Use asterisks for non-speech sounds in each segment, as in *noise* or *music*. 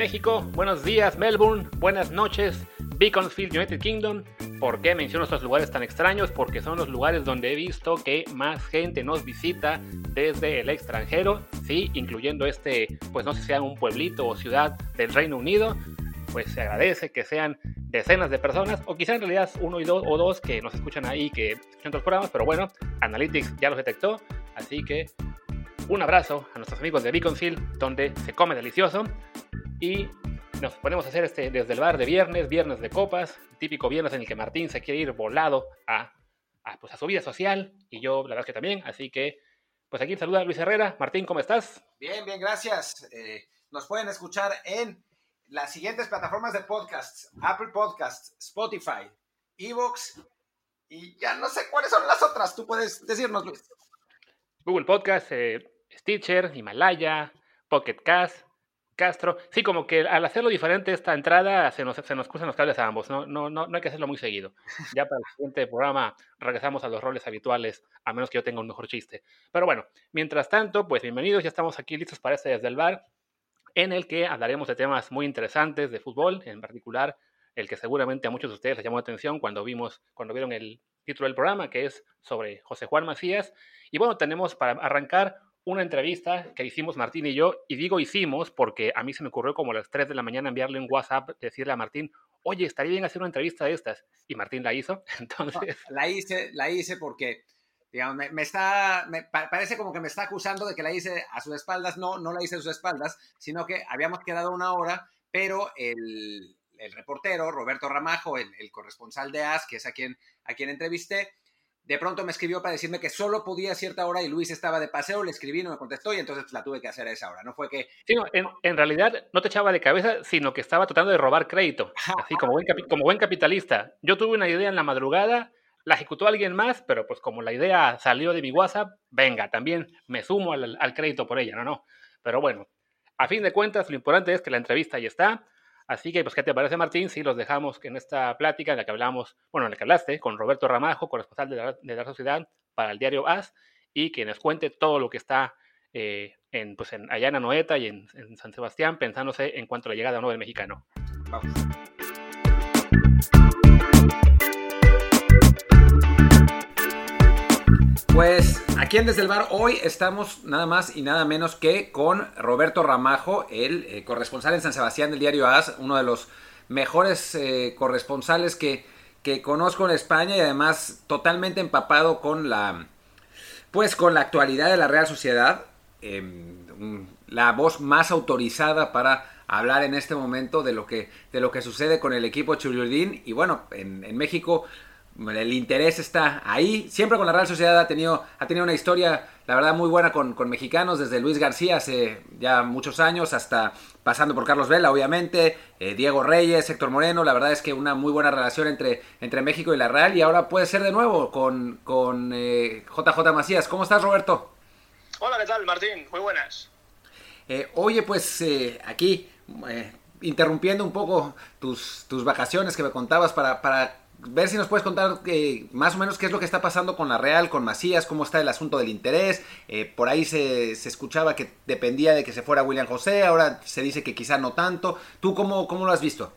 México, buenos días Melbourne, buenas noches Beaconsfield, United Kingdom. ¿Por qué menciono estos lugares tan extraños? Porque son los lugares donde he visto que más gente nos visita desde el extranjero, sí, incluyendo este, pues no sé si sea un pueblito o ciudad del Reino Unido, pues se agradece que sean decenas de personas, o quizá en realidad uno y dos o dos que nos escuchan ahí, que escuchan otros programas, pero bueno, Analytics ya los detectó, así que un abrazo a nuestros amigos de Beaconfield, donde se come delicioso, y nos ponemos a hacer este desde el bar de viernes, viernes de copas, típico viernes en el que Martín se quiere ir volado a, pues a su vida social, y yo la verdad que también, así que pues aquí saluda Luis Herrera. Martín, ¿cómo estás? Bien, bien, gracias. Eh, nos pueden escuchar en las siguientes plataformas de podcasts, Apple Podcasts, Spotify, Evox y ya no sé cuáles son las otras. Tú puedes decirnos, Luis. Google Podcast, eh, Stitcher, Himalaya, Pocket Cast, Castro. Sí, como que al hacerlo diferente esta entrada se nos, se nos cruzan los cables a ambos. ¿no? No, no, no hay que hacerlo muy seguido. *laughs* Ya para el siguiente programa regresamos a los roles habituales, a menos que yo tenga un mejor chiste. Pero bueno, mientras tanto, pues bienvenidos, ya estamos aquí listos para este desde el bar en el que hablaremos de temas muy interesantes de fútbol, en particular el que seguramente a muchos de ustedes les llamó la atención cuando vimos, cuando vieron el título del programa, que es sobre José Juan Macías. Y bueno, tenemos para arrancar una entrevista que hicimos Martín y yo, y digo hicimos porque a mí se me ocurrió como a las 3 de la mañana enviarle un WhatsApp, decirle a Martín, oye, estaría bien hacer una entrevista de estas. Y Martín la hizo, *laughs* entonces... la hice, la hice porque digamos, me, está, me parece como que me está acusando de que la hice a sus espaldas. No, no la hice a sus espaldas, sino que habíamos quedado una hora, pero el, el reportero, Roberto Ramajo, el, el, corresponsal de AS, que es a quien, a quien entrevisté, de pronto me escribió para decirme que solo podía a cierta hora y Luis estaba de paseo, le escribí, no me contestó y entonces la tuve que hacer a esa hora. No fue que... Sí, en, en, realidad no te echaba de cabeza, sino que estaba tratando de robar crédito, así como buen, capitalista. Yo tuve una idea en la madrugada la ejecutó alguien más, pero pues como la idea salió de mi WhatsApp, venga, también me sumo al, crédito por ella, no, no. Pero bueno, a fin de cuentas, lo importante es que la entrevista ya está. Así que, pues, ¿qué te parece, Martín? Si los dejamos en esta plática en la que hablamos, bueno, en la que hablaste con Roberto Ramajo, corresponsal de la, de la sociedad para el diario AS, y que nos cuente todo lo que está eh, en, pues, en, y en, San Sebastián, pensándose en cuanto a la llegada de nuevo del mexicano. Vamos. Pues aquí en Desde el Bar hoy estamos nada más y nada menos que con Roberto Ramajo, el eh, corresponsal en San Sebastián del diario AS, uno de los mejores eh, corresponsales que, que, conozco en España y además totalmente empapado con la pues con la actualidad de la Real Sociedad, em, la voz más autorizada para hablar en este momento de lo que, de lo que sucede con el equipo Churiurdín y bueno, en, en México el interés está ahí. Siempre con la Real Sociedad ha tenido, ha tenido una historia, la verdad, muy buena con, mexicanos, desde Luis García hace ya muchos años, hasta pasando por Carlos Vela, obviamente, eh, Diego Reyes, Héctor Moreno. La verdad es que una muy buena relación entre, entre México y la Real. Y ahora puede ser de nuevo con, con eh, JJ Macías. ¿Cómo estás, Roberto? Hola, ¿qué tal, Martín? Muy buenas. Eh, oye, pues aquí interrumpiendo un poco tus, tus vacaciones que me contabas para, para ver si nos puedes contar eh, más o menos qué es lo que está pasando con la Real, con Macías, cómo está el asunto del interés. Eh, por ahí se, se, escuchaba que dependía de que se fuera William José, ahora se dice que quizá no tanto. ¿Tú cómo, cómo lo has visto?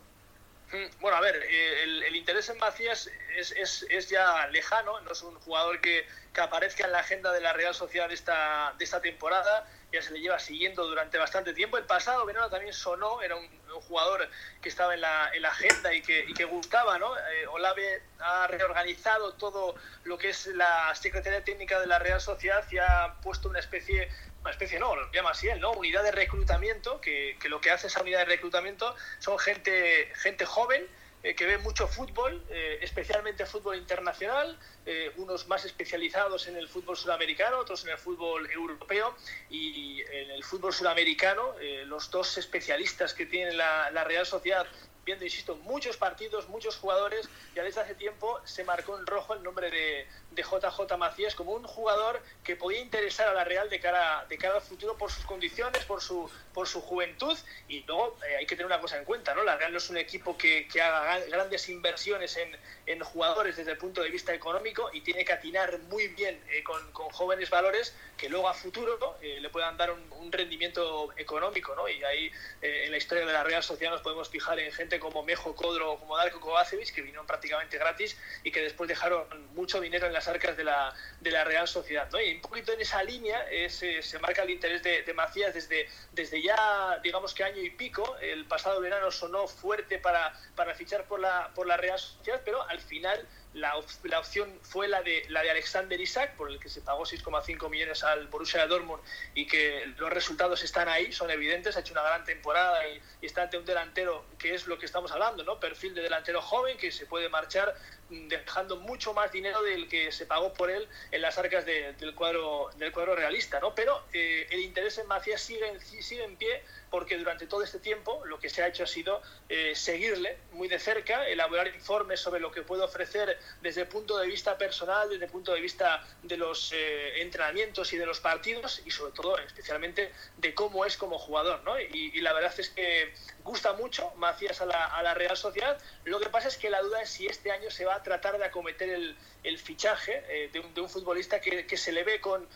Mm, bueno, a ver, eh, el, el interés en Macías es, es, es, ya lejano, no es un jugador que, que, aparezca en la agenda de la Real Sociedad de esta, de esta temporada, ya se le lleva siguiendo durante bastante tiempo. El pasado verano también sonó, era un, jugador que estaba en la, en agenda y que, que, gustaba, ¿no? Eh, Olave ha reorganizado todo lo que es la Secretaría Técnica de la Real Sociedad y ha puesto una especie una especie no, lo llama así él, ¿no? Unidad de reclutamiento, que, que, lo que hace esa unidad de reclutamiento son gente, gente joven eh, que ve mucho fútbol, eh, especialmente fútbol internacional, eh, unos más especializados en el fútbol sudamericano, otros en el fútbol europeo y en el fútbol sudamericano, los dos especialistas que tiene la Real Sociedad viendo, insisto, muchos partidos, muchos jugadores, ya desde hace tiempo se marcó en rojo el nombre de, de JJ Macías como un jugador que podía interesar a la Real de cara, de cara al futuro por sus condiciones, por su, por su juventud y luego eh, hay que tener una cosa en cuenta, ¿no? La Real no es un equipo que, que haga grandes inversiones en, en, jugadores desde el punto de vista económico y tiene que atinar muy bien eh, con, con, jóvenes valores que luego a futuro eh, le puedan dar un, un, rendimiento económico, ¿no? Y ahí en la historia de la Real Sociedad nos podemos fijar en gente como Mejo Codro o como Darko Kovacevic que vinieron prácticamente gratis y que después dejaron mucho dinero en las arcas de la, de la Real Sociedad. ¿no? Y un poquito en esa línea se marca el interés de, de, Macías desde, desde ya, digamos que año y pico. El pasado verano sonó fuerte para, para fichar por la, por la Real Sociedad, pero al final la, la, opción fue la de, la de Alexander Isaac, por el que se pagó 6,5 millones al Borussia Dortmund y que los resultados están ahí, son evidentes, ha hecho una gran temporada y, está ante un delantero que es lo que estamos hablando, ¿no? Perfil de delantero joven que se puede marchar dejando mucho más dinero del que se pagó por él en las arcas de, del, cuadro, del cuadro realista. ¿no? Pero eh, el interés en Macías sigue, sigue en pie porque durante todo este tiempo lo que se ha hecho ha sido eh, seguirle muy de cerca, elaborar informes sobre lo que puede ofrecer desde el punto de vista personal, desde el punto de vista de los eh, entrenamientos y de los partidos y sobre todo especialmente de cómo es como jugador. ¿no? Y, y, la verdad es que gusta mucho Macías a la, Real Sociedad. Lo que pasa es que la duda es si este año se va a tratar de acometer el, fichaje eh, de, un, de, un, futbolista que, se le ve con,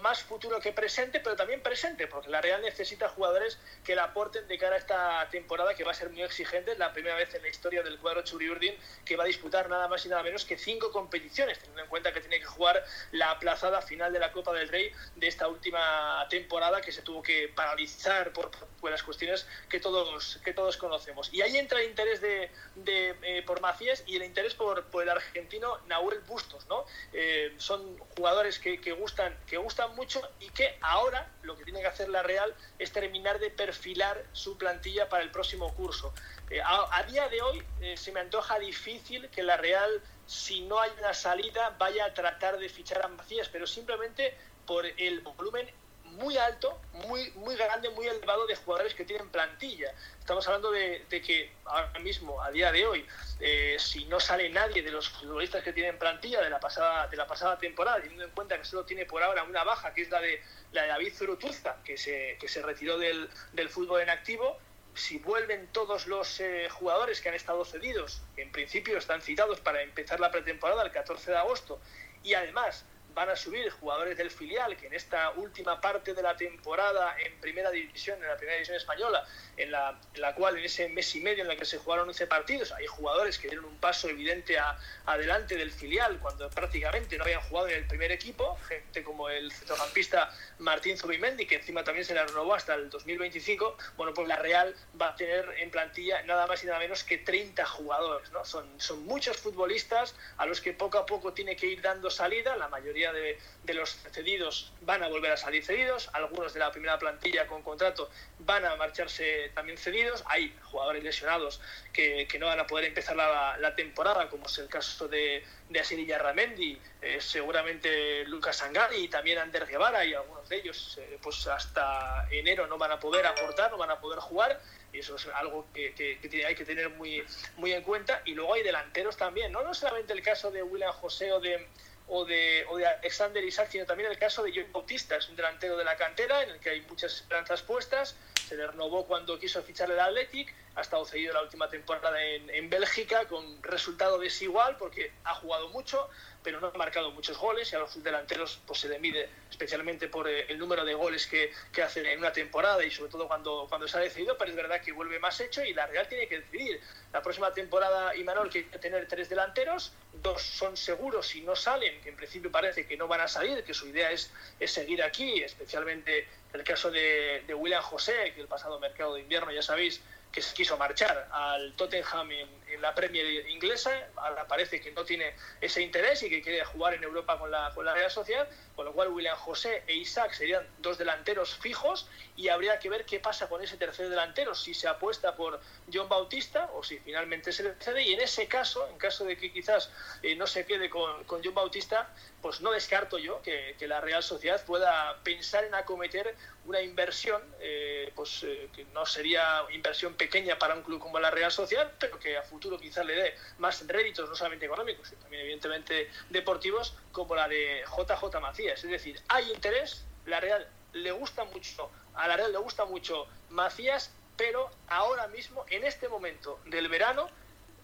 más futuro que presente, pero también presente, porque la Real necesita jugadores que la aporten de cara a esta temporada que va a ser muy exigente, la primera vez en la historia del cuadro Churiurdin que va a disputar nada más y nada menos que cinco competiciones, teniendo en cuenta que tiene que jugar la aplazada final de la Copa del Rey de esta última temporada que se tuvo que paralizar por las cuestiones que todos, que todos conocemos. Y ahí entra el interés de, de eh, por Macías y el interés por, por el argentino Nahuel Bustos, ¿no? Eh, son jugadores que, que, gustan, que gustan mucho y que ahora lo que tiene que hacer la Real es terminar de perfilar su plantilla para el próximo curso. Eh, a, a, día de hoy eh, se me antoja difícil que la Real, si no hay una salida, vaya a tratar de fichar a Macías, pero simplemente por el volumen muy alto, muy, muy grande, muy elevado de jugadores que tienen plantilla. Estamos hablando de, que ahora mismo, a día de hoy, eh, si no sale nadie de los futbolistas que tienen plantilla de la pasada, de la pasada temporada, teniendo en cuenta que solo tiene por ahora una baja, que es la de, la de David Zurutuza, que se, que se retiró del, del fútbol en activo, si vuelven todos los eh, jugadores que han estado cedidos, que en principio están citados para empezar la pretemporada el 14 de agosto, y además van a subir jugadores del filial que en esta última parte de la temporada en primera división, en la primera división española, en la, en la cual en ese mes y medio en el que se jugaron 11 partidos, hay jugadores que dieron un paso evidente a, adelante del filial cuando prácticamente no habían jugado en el primer equipo, gente como el centrocampista Martín Zubimendi, que encima también se le renovó hasta el 2025, bueno, pues la Real va a tener en plantilla nada más y nada menos que 30 jugadores, ¿no? Son, son muchos futbolistas a los que poco a poco tiene que ir dando salida, la mayoría de, los cedidos van a volver a salir cedidos, algunos de la primera plantilla con contrato van a marcharse también cedidos, hay jugadores lesionados que, que no van a poder empezar la, la, temporada, como es el caso de, de Asiri Ramendi, eh, seguramente Lucas Sangari y también Ander Guevara y algunos de ellos eh, pues hasta enero no van a poder aportar, no van a poder jugar y eso es algo que, que, que, hay que tener muy, muy en cuenta. Y luego hay delanteros también, ¿no? No solamente el caso de William José o de, o de, o de Alexander Isaac, sino también el caso de John Bautista, es un delantero de la cantera en el que hay muchas esperanzas puestas, se le renovó cuando quiso ficharle el Athletic, ha estado cedido la última temporada en, en Bélgica con resultado desigual porque ha jugado mucho, pero no ha marcado muchos goles y a los delanteros pues, se le mide especialmente por eh, el número de goles que, que hacen en una temporada y sobre todo cuando, cuando se ha decidido, pero es verdad que vuelve más hecho y la Real tiene que decidir. La próxima temporada Imanol quiere tener tres delanteros, dos son seguros si no salen, que en principio parece que no van a salir, que su idea es, es seguir aquí, especialmente el caso de, de William José, que el pasado mercado de invierno, ya sabéis, que se quiso marchar al Tottenham en, la Premier inglesa, ahora parece que no tiene ese interés y que quiere jugar en Europa con la, con la Real Sociedad, con lo cual William José e Isaac serían dos delanteros fijos y habría que ver qué pasa con ese tercer delantero, si se apuesta por John Bautista o si finalmente se le cede y en ese caso, en caso de que quizás eh, no se quede con, con, John Bautista, pues no descarto yo que, la Real Sociedad pueda pensar en acometer una inversión, eh, pues eh, que no sería inversión pequeña para un club como la Real Sociedad, pero que a futuro quizás le dé más réditos, no solamente económicos, sino también evidentemente deportivos, como la de JJ Macías. Es decir, hay interés, la Real le gusta mucho, a la Real le gusta mucho Macías, pero ahora mismo, en este momento del verano,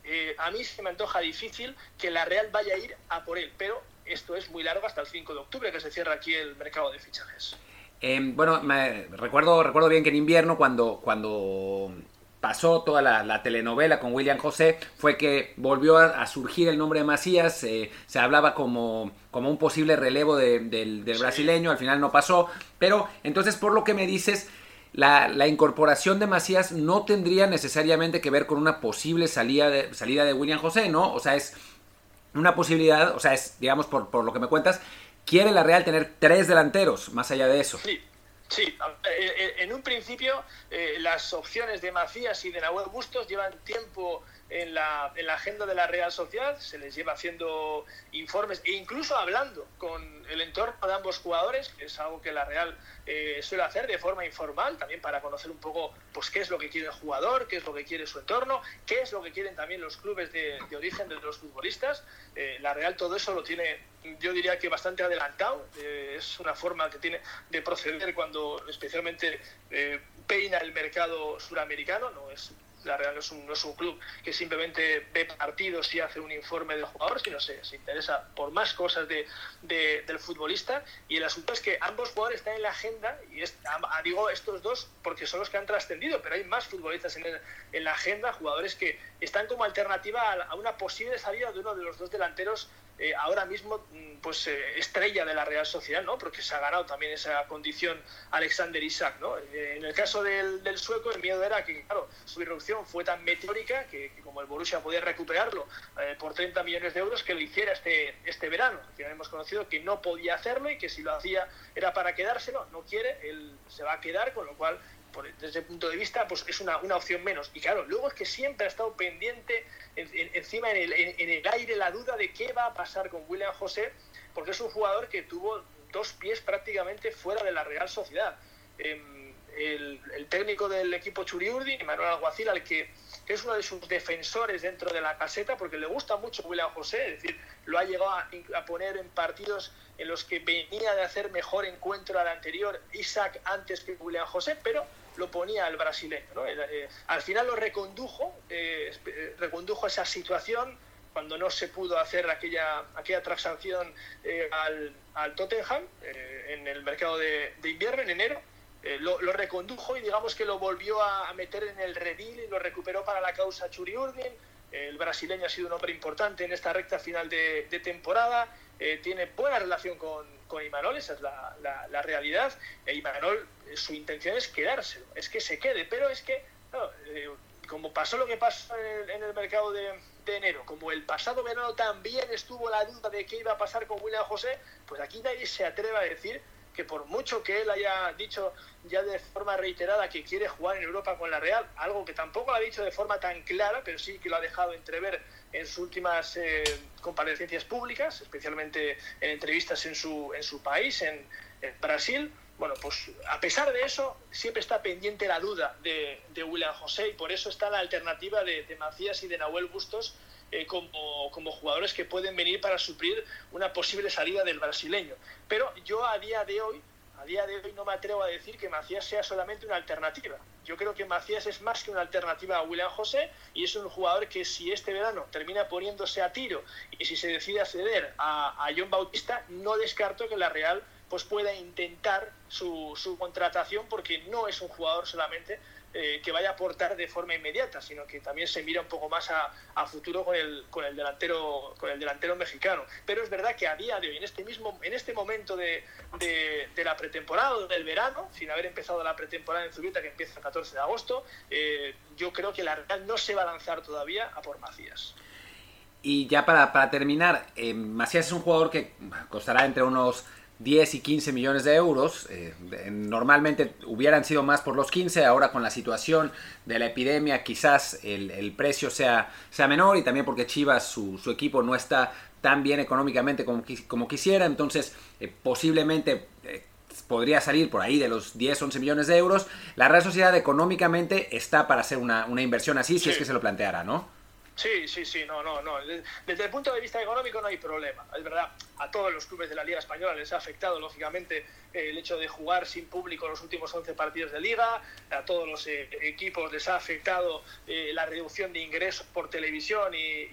eh, a mí se me antoja difícil que la Real vaya a ir a por él, pero esto es muy largo hasta el 5 de octubre que se cierra aquí el mercado de fichajes. Eh, bueno, me, recuerdo, recuerdo bien que en invierno, cuando, cuando pasó toda la, telenovela con William José, fue que volvió a, surgir el nombre de Macías, eh, se hablaba como, como un posible relevo del, brasileño, al final no pasó, pero entonces por lo que me dices, la, la, incorporación de Macías no tendría necesariamente que ver con una posible salida de, salida de William José, ¿no? O sea, es una posibilidad, o sea, es, digamos, por, por lo que me cuentas, quiere la Real tener tres delanteros, más allá de eso. Sí. Sí, eh, eh, en un principio eh, las opciones de Macías y de Nahuel Bustos llevan tiempo en la, en la, agenda de la Real Sociedad, se les lleva haciendo informes e incluso hablando con el entorno de ambos jugadores, que es algo que la Real eh, suele hacer de forma informal, también para conocer un poco pues, qué es lo que quiere el jugador, qué es lo que quiere su entorno, qué es lo que quieren también los clubes de, origen de los futbolistas. Eh, la Real todo eso lo tiene, yo diría que bastante adelantado, eh, es una forma que tiene de proceder cuando especialmente peina el mercado suramericano, no es la Real no es, un, no es un club que simplemente ve partidos y hace un informe del jugador, sino se, se interesa por más cosas de, del futbolista. Y el asunto es que ambos jugadores están en la agenda, y digo estos dos porque son los que han trascendido, pero hay más futbolistas en, en, la agenda, jugadores que están como alternativa a una posible salida de uno de los dos delanteros eh, ahora mismo mm, pues eh, estrella de la Real Sociedad, ¿no? Porque se ha ganado también esa condición Alexander Isaac, ¿no? Eh, en el caso del, del, sueco, el miedo era que, claro, su irrupción fue tan meteórica que, como el Borussia podía recuperarlo por 30 millones de euros, que lo hiciera este, este verano. Que hemos conocido que no podía hacerlo y que si lo hacía era para quedárselo, no quiere, él se va a quedar, con lo cual desde ese punto de vista, pues es una, una, opción menos. Y claro, luego es que siempre ha estado pendiente, encima en el, en, el, aire, la duda de qué va a pasar con William José, porque es un jugador que tuvo dos pies prácticamente fuera de la Real Sociedad. Em, el, el, técnico del equipo Churiurdi, Manuel Alguacil, al que, que, es uno de sus defensores dentro de la caseta, porque le gusta mucho William José, es decir, lo ha llegado a, a poner en partidos en los que venía de hacer mejor encuentro al anterior Isaac antes que William José, pero lo ponía el brasileño. ¿no? Eh, al final lo recondujo, eh, eh, recondujo esa situación cuando no se pudo hacer aquella, aquella transacción al, al, Tottenham en el mercado de, invierno, en enero. Lo, lo, recondujo y digamos que lo volvió a, meter en el redil y lo recuperó para la causa Churi Urdin. El brasileño ha sido un hombre importante en esta recta final de, de temporada. tiene buena relación con, con Imanol, esa es la, la, realidad. E Imanol su intención es quedárselo, es que se quede, pero es que, eh, como pasó lo que pasó en el, mercado de, enero, como el pasado verano también estuvo la duda de qué iba a pasar con William José, pues aquí nadie se atreve a decir que por mucho que él haya dicho ya de forma reiterada que quiere jugar en Europa con la Real, algo que tampoco lo ha dicho de forma tan clara, pero sí que lo ha dejado entrever en sus últimas eh, comparecencias públicas, especialmente en entrevistas en su, en su país, en, Brasil, bueno, pues a pesar de eso, siempre está pendiente la duda de, de William José y por eso está la alternativa de, de Macías y de Nahuel Bustos eh, como, como, jugadores que pueden venir para suplir una posible salida del brasileño. Pero yo a día de hoy, a día de hoy no me atrevo a decir que Macías sea solamente una alternativa. Yo creo que Macías es más que una alternativa a William José y es un jugador que si este verano termina poniéndose a tiro y si se decide a, a John Bautista, no descarto que la Real pues pueda intentar su, su, contratación porque no es un jugador solamente eh, que vaya a aportar de forma inmediata, sino que también se mira un poco más a, futuro con el, con, el delantero, con el delantero mexicano. Pero es verdad que a día de hoy, en este, mismo, en este momento de, de, la pretemporada, del verano, sin haber empezado la pretemporada en Zubieta, que empieza el 14 de agosto, eh, yo creo que la Real no se va a lanzar todavía a por Macías. Y ya para, para terminar, eh, Macías es un jugador que costará entre unos 10 y 15 millones de euros. Eh, normalmente hubieran sido más por los 15, ahora con la situación de la epidemia quizás el, precio sea, sea menor y también porque Chivas, su, equipo, no está tan bien económicamente como, como quisiera, entonces eh, posiblemente eh, podría salir por ahí de los 10, 11 millones de euros. La Real Sociedad económicamente está para hacer una, inversión así, si es que se lo planteara, ¿no? Sí, sí, sí, no, no, no. Desde el punto de vista económico no hay problema. Es verdad, a todos los clubes de la Liga Española les ha afectado, lógicamente, el hecho de jugar sin público los últimos 11 partidos de Liga. A todos los eh, equipos les ha afectado eh, la reducción de ingresos por televisión y,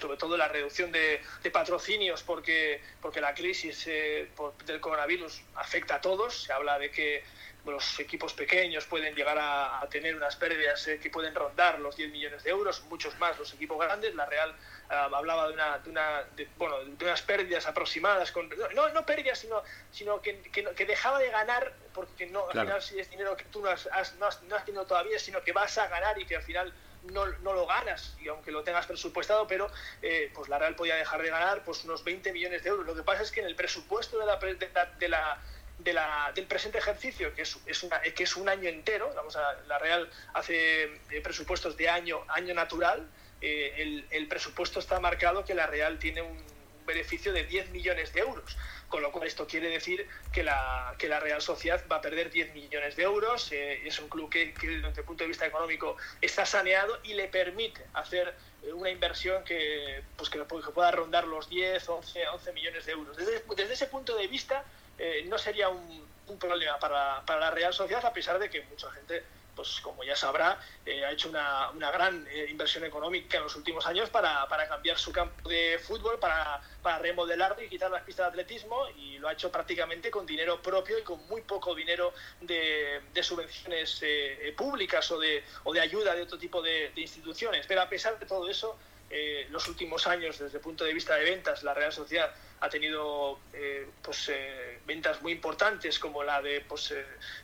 sobre todo la reducción de, patrocinios porque, porque la crisis eh, del coronavirus afecta a todos. Se habla de que los equipos pequeños pueden llegar a, tener unas pérdidas eh, que pueden rondar los 10 millones de euros, muchos más los equipos grandes. La Real ah, hablaba de, una, de, una bueno, de unas pérdidas aproximadas, con, no, no pérdidas, sino, sino que, que, dejaba de ganar, porque no, al final si es dinero que tú no has, no, has, no has tenido todavía, sino que vas a ganar y que al final no, no, lo ganas, y aunque lo tengas presupuestado, pero eh, pues la Real podía dejar de ganar pues unos 20 millones de euros. Lo que pasa es que en el presupuesto de la, de la de la, del presente ejercicio, que es, es, una, que es un año entero, vamos a, la Real hace eh, presupuestos de año, año natural, eh, el, el, presupuesto está marcado que la Real tiene un, beneficio de 10 millones de euros, con lo cual esto quiere decir que la, que la Real Sociedad va a perder 10 millones de euros, eh, es un club que, desde el punto de vista económico está saneado y le permite hacer una inversión que, pues que, pueda rondar los 10, 11, 11 millones de euros. Desde, desde ese punto de vista, eh, no sería un, problema para, la Real Sociedad, a pesar de que mucha gente, pues como ya sabrá, eh, ha hecho una, gran eh, inversión económica en los últimos años para, cambiar su campo de fútbol, para, para remodelarlo y quitar las pistas de atletismo, y lo ha hecho prácticamente con dinero propio y con muy poco dinero de, subvenciones públicas o de, o de ayuda de otro tipo de, instituciones. Pero a pesar de todo eso, los últimos años, desde el punto de vista de ventas, la Real Sociedad ha tenido eh, pues, eh, ventas muy importantes, como la de pues,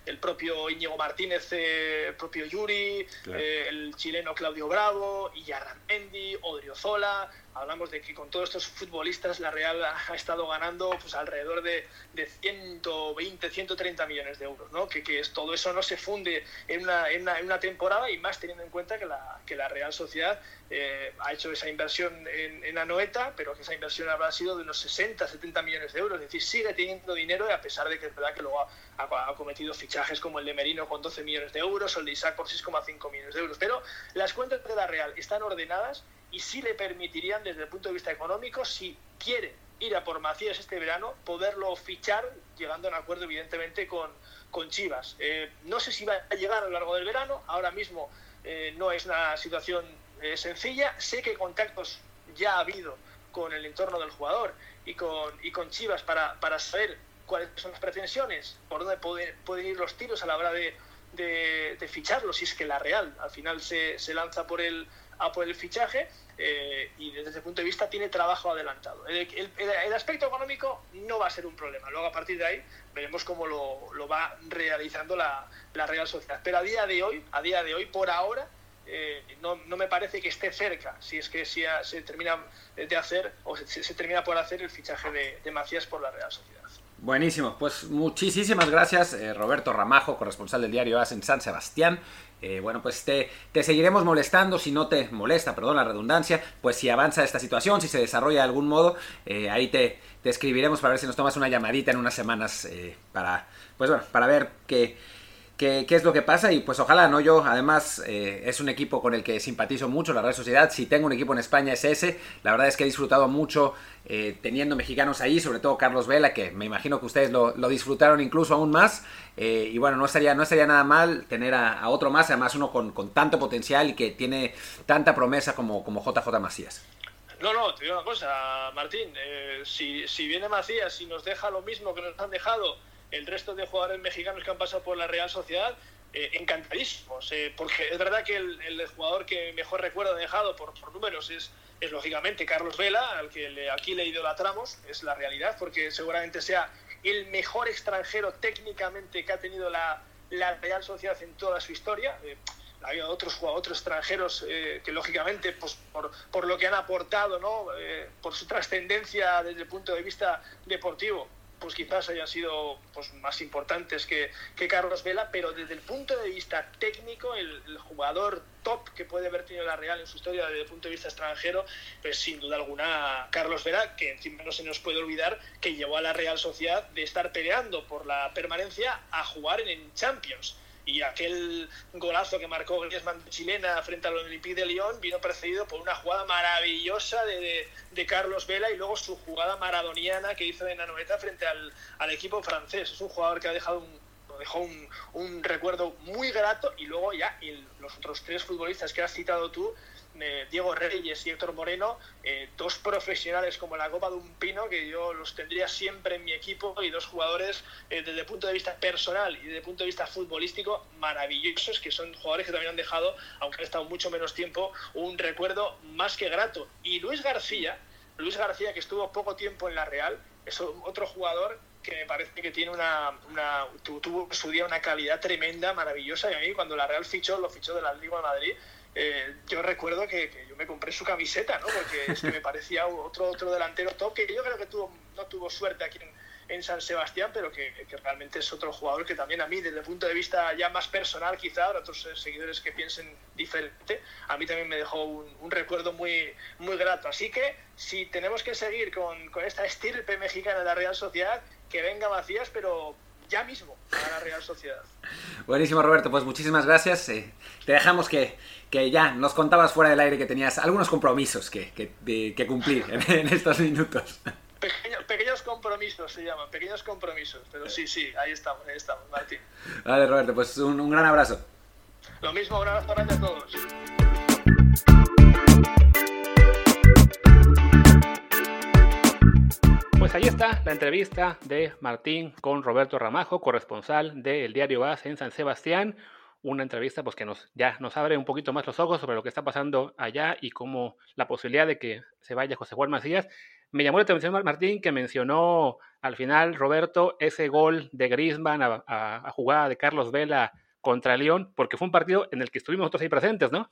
el propio Íñigo Martínez, el propio Yuri, el chileno Claudio Bravo, Iyarramendi, Odriozola, hablamos de que con todos estos futbolistas la Real ha estado ganando pues, alrededor de, de 120, 130 millones de euros, ¿no? que, que es, todo eso no se funde en una, en, una, temporada y más teniendo en cuenta que la, que la Real Sociedad eh, ha hecho esa inversión en, en, Anoeta, pero que esa inversión habrá sido de unos 60, 70 millones de euros, es decir, sigue teniendo dinero a pesar de que es verdad que luego ha, ha, cometido fichajes como el de Merino con 12 millones de euros o el de Isaac por 6,5 millones de euros, pero las cuentas de la Real están ordenadas y sí le permitirían desde el punto de vista económico, si quiere ir a por Macías este verano, poderlo fichar, llegando a un acuerdo evidentemente con, con Chivas. Eh, no sé si va a llegar a lo largo del verano, ahora mismo eh, no es una situación eh, sencilla, sé que contactos ya ha habido con el entorno del jugador y con, y con Chivas para, para saber cuáles son las pretensiones, por dónde pueden, pueden ir los tiros a la hora de, de, de ficharlo, si es que la Real al final se, se lanza por el a por el fichaje eh, y desde ese punto de vista tiene trabajo adelantado. El, aspecto económico no va a ser un problema. Luego a partir de ahí veremos cómo lo, lo va realizando la, la, Real Sociedad. Pero a día de hoy, a día de hoy, por ahora, eh, no, no, me parece que esté cerca, si es que si se termina de hacer o se, termina por hacer el fichaje de, de Macías por la Real Sociedad. Buenísimo, pues muchísimas gracias eh, Roberto Ramajo, corresponsal del diario AS en San Sebastián. Eh, bueno, pues te, te, seguiremos molestando si no te molesta, perdón la redundancia, pues si avanza esta situación, si se desarrolla de algún modo, ahí te, te, escribiremos para ver si nos tomas una llamadita en unas semanas para, pues bueno, para ver qué es lo que pasa y pues ojalá, ¿no? Yo además eh, es un equipo con el que simpatizo mucho, la Real Sociedad, si tengo un equipo en España es ese, la verdad es que he disfrutado mucho eh, teniendo mexicanos ahí, sobre todo Carlos Vela, que me imagino que ustedes lo, disfrutaron incluso aún más, eh, y bueno, no estaría, no estaría nada mal tener a, otro más, además uno con, con, tanto potencial y que tiene tanta promesa como, como JJ Macías. No, no, te digo una cosa, Martín, si, si viene Macías y nos deja lo mismo que nos han dejado el resto de jugadores mexicanos que han pasado por la Real Sociedad, eh, encantadísimos, eh, porque es verdad que el, jugador que mejor recuerdo ha dejado por, números es, es, lógicamente Carlos Vela, al que aquí le idolatramos, es la realidad, porque seguramente sea el mejor extranjero técnicamente que ha tenido la, la Real Sociedad en toda su historia. Eh, ha habido otros otros extranjeros que lógicamente pues por, por, lo que han aportado no por su trascendencia desde el punto de vista deportivo pues quizás hayan sido pues, más importantes que, que, Carlos Vela, pero desde el punto de vista técnico, el, jugador top que puede haber tenido la Real en su historia desde el punto de vista extranjero, pues sin duda alguna Carlos Vela, que encima no se nos puede olvidar que llevó a la Real Sociedad de estar peleando por la permanencia a jugar en Champions y aquel golazo que marcó Griezmann chilena frente al Olympique de Lyon vino precedido por una jugada maravillosa de, de, Carlos Vela y luego su jugada maradoniana que hizo en la noveta frente al, al equipo francés. Es un jugador que ha dejado un, dejó un, un, recuerdo muy grato y luego ya los otros tres futbolistas que has citado tú eh, Diego Reyes y Héctor Moreno, eh, dos profesionales como la copa de un pino, que yo los tendría siempre en mi equipo, y dos jugadores eh, desde el punto de vista personal y desde punto de vista futbolístico maravillosos, que son jugadores que también han dejado, aunque han estado mucho menos tiempo, un recuerdo más que grato. Y Luis García, Luis García, que estuvo poco tiempo en la Real, es otro jugador que me parece que tiene una, una tuvo su día una calidad tremenda, maravillosa, y a mí cuando la Real fichó, lo fichó de la Liga de Madrid, eh, yo recuerdo que, yo me compré su camiseta, ¿no? Porque *laughs* es que me parecía otro, otro delantero top, que yo creo que tuvo, no tuvo suerte aquí en, San Sebastián, pero que, realmente es otro jugador que también a mí, desde el punto de vista ya más personal, quizá, ahora otros seguidores que piensen diferente, a mí también me dejó un, recuerdo muy, muy grato. Así que si tenemos que seguir con, con esta estirpe mexicana de la Real Sociedad, que venga Macías, pero ya mismo a la Real Sociedad. Buenísimo, Roberto. Pues muchísimas gracias. Eh, te dejamos que, que, ya nos contabas fuera del aire que tenías algunos compromisos que, que, cumplir en, estos minutos. pequeños compromisos se llaman, pequeños compromisos. Pero sí, sí, ahí estamos, ahí estamos, Martín. Vale, Roberto, pues un, un gran abrazo. Lo mismo, un abrazo grande a todos. Pues ahí está la entrevista de Martín con Roberto Ramajo, corresponsal del diario AS en San Sebastián. Una entrevista pues, que nos, ya nos abre un poquito más los ojos sobre lo que está pasando allá y cómo la posibilidad de que se vaya José Juan Macías. Me llamó la atención Martín que mencionó al final Roberto ese gol de Griezmann a, a jugada de Carlos Vela contra León, porque fue un partido en el que estuvimos nosotros ahí presentes, ¿no?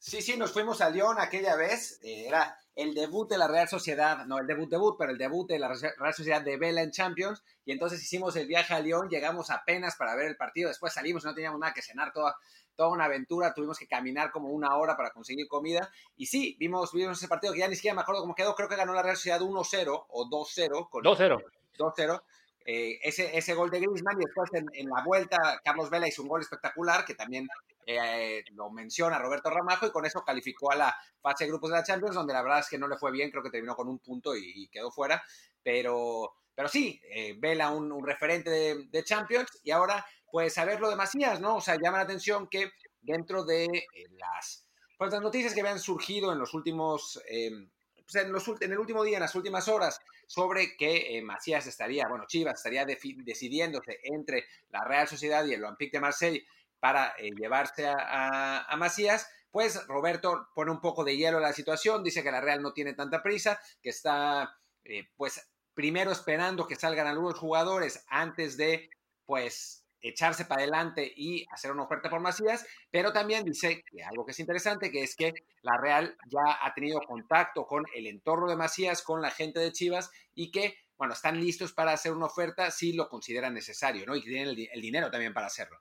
Sí, sí, nos fuimos a León aquella vez. Eh, era el debut de la Real Sociedad, no el debut debut, pero el debut de la Real Sociedad de Vela en Champions. Y entonces hicimos el viaje a León, llegamos apenas para ver el partido. Después salimos, no teníamos nada que cenar, toda, toda una aventura. Tuvimos que caminar como una hora para conseguir comida. Y sí, vimos, vimos ese partido que ya ni siquiera me acuerdo cómo quedó. Creo que ganó la Real Sociedad 1-0 o 2-0. 2-0. 2-0. Eh, ese, ese gol de Griezmann y después en, en, la vuelta Carlos Vela hizo un gol espectacular que también eh, lo menciona Roberto Ramajo y con eso calificó a la fase de grupos de la Champions, donde la verdad es que no le fue bien, creo que terminó con un punto y, quedó fuera, pero, pero sí, eh, Vela un, referente de, Champions y ahora pues a ver lo de Macías, ¿no? O sea, llama la atención que dentro de eh, las, pues, las noticias que habían surgido en los últimos... Pues, en, los, en, el último día, en las últimas horas, sobre que Macías estaría, bueno, Chivas estaría decidiéndose entre la Real Sociedad y el Olympique de Marseille para eh, llevarse a, Macías, pues Roberto pone un poco de hielo a la situación, dice que la Real no tiene tanta prisa, que está eh, pues primero esperando que salgan algunos jugadores antes de pues echarse para adelante y hacer una oferta por Macías, pero también dice que algo que es interesante, que es que la Real ya ha tenido contacto con el entorno de Macías, con la gente de Chivas y que, bueno, están listos para hacer una oferta si lo consideran necesario, ¿no? Y tienen el dinero también para hacerlo.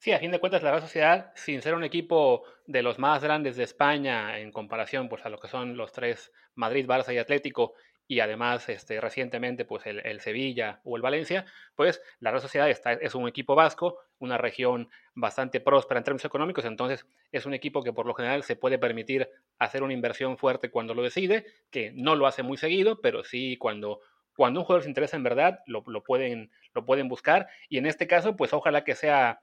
Sí, a fin de cuentas, la Real Sociedad, sin ser un equipo de los más grandes de España en comparación pues, a lo que son los tres Madrid, Barça y Atlético, y además este, recientemente pues, el, Sevilla o el Valencia, pues la Real Sociedad está, es un equipo vasco, una región bastante próspera en términos económicos, entonces es un equipo que por lo general se puede permitir hacer una inversión fuerte cuando lo decide, que no lo hace muy seguido, pero sí cuando cuando un jugador se interesa en verdad, lo, lo, pueden, lo pueden buscar. Y en este caso, pues ojalá que sea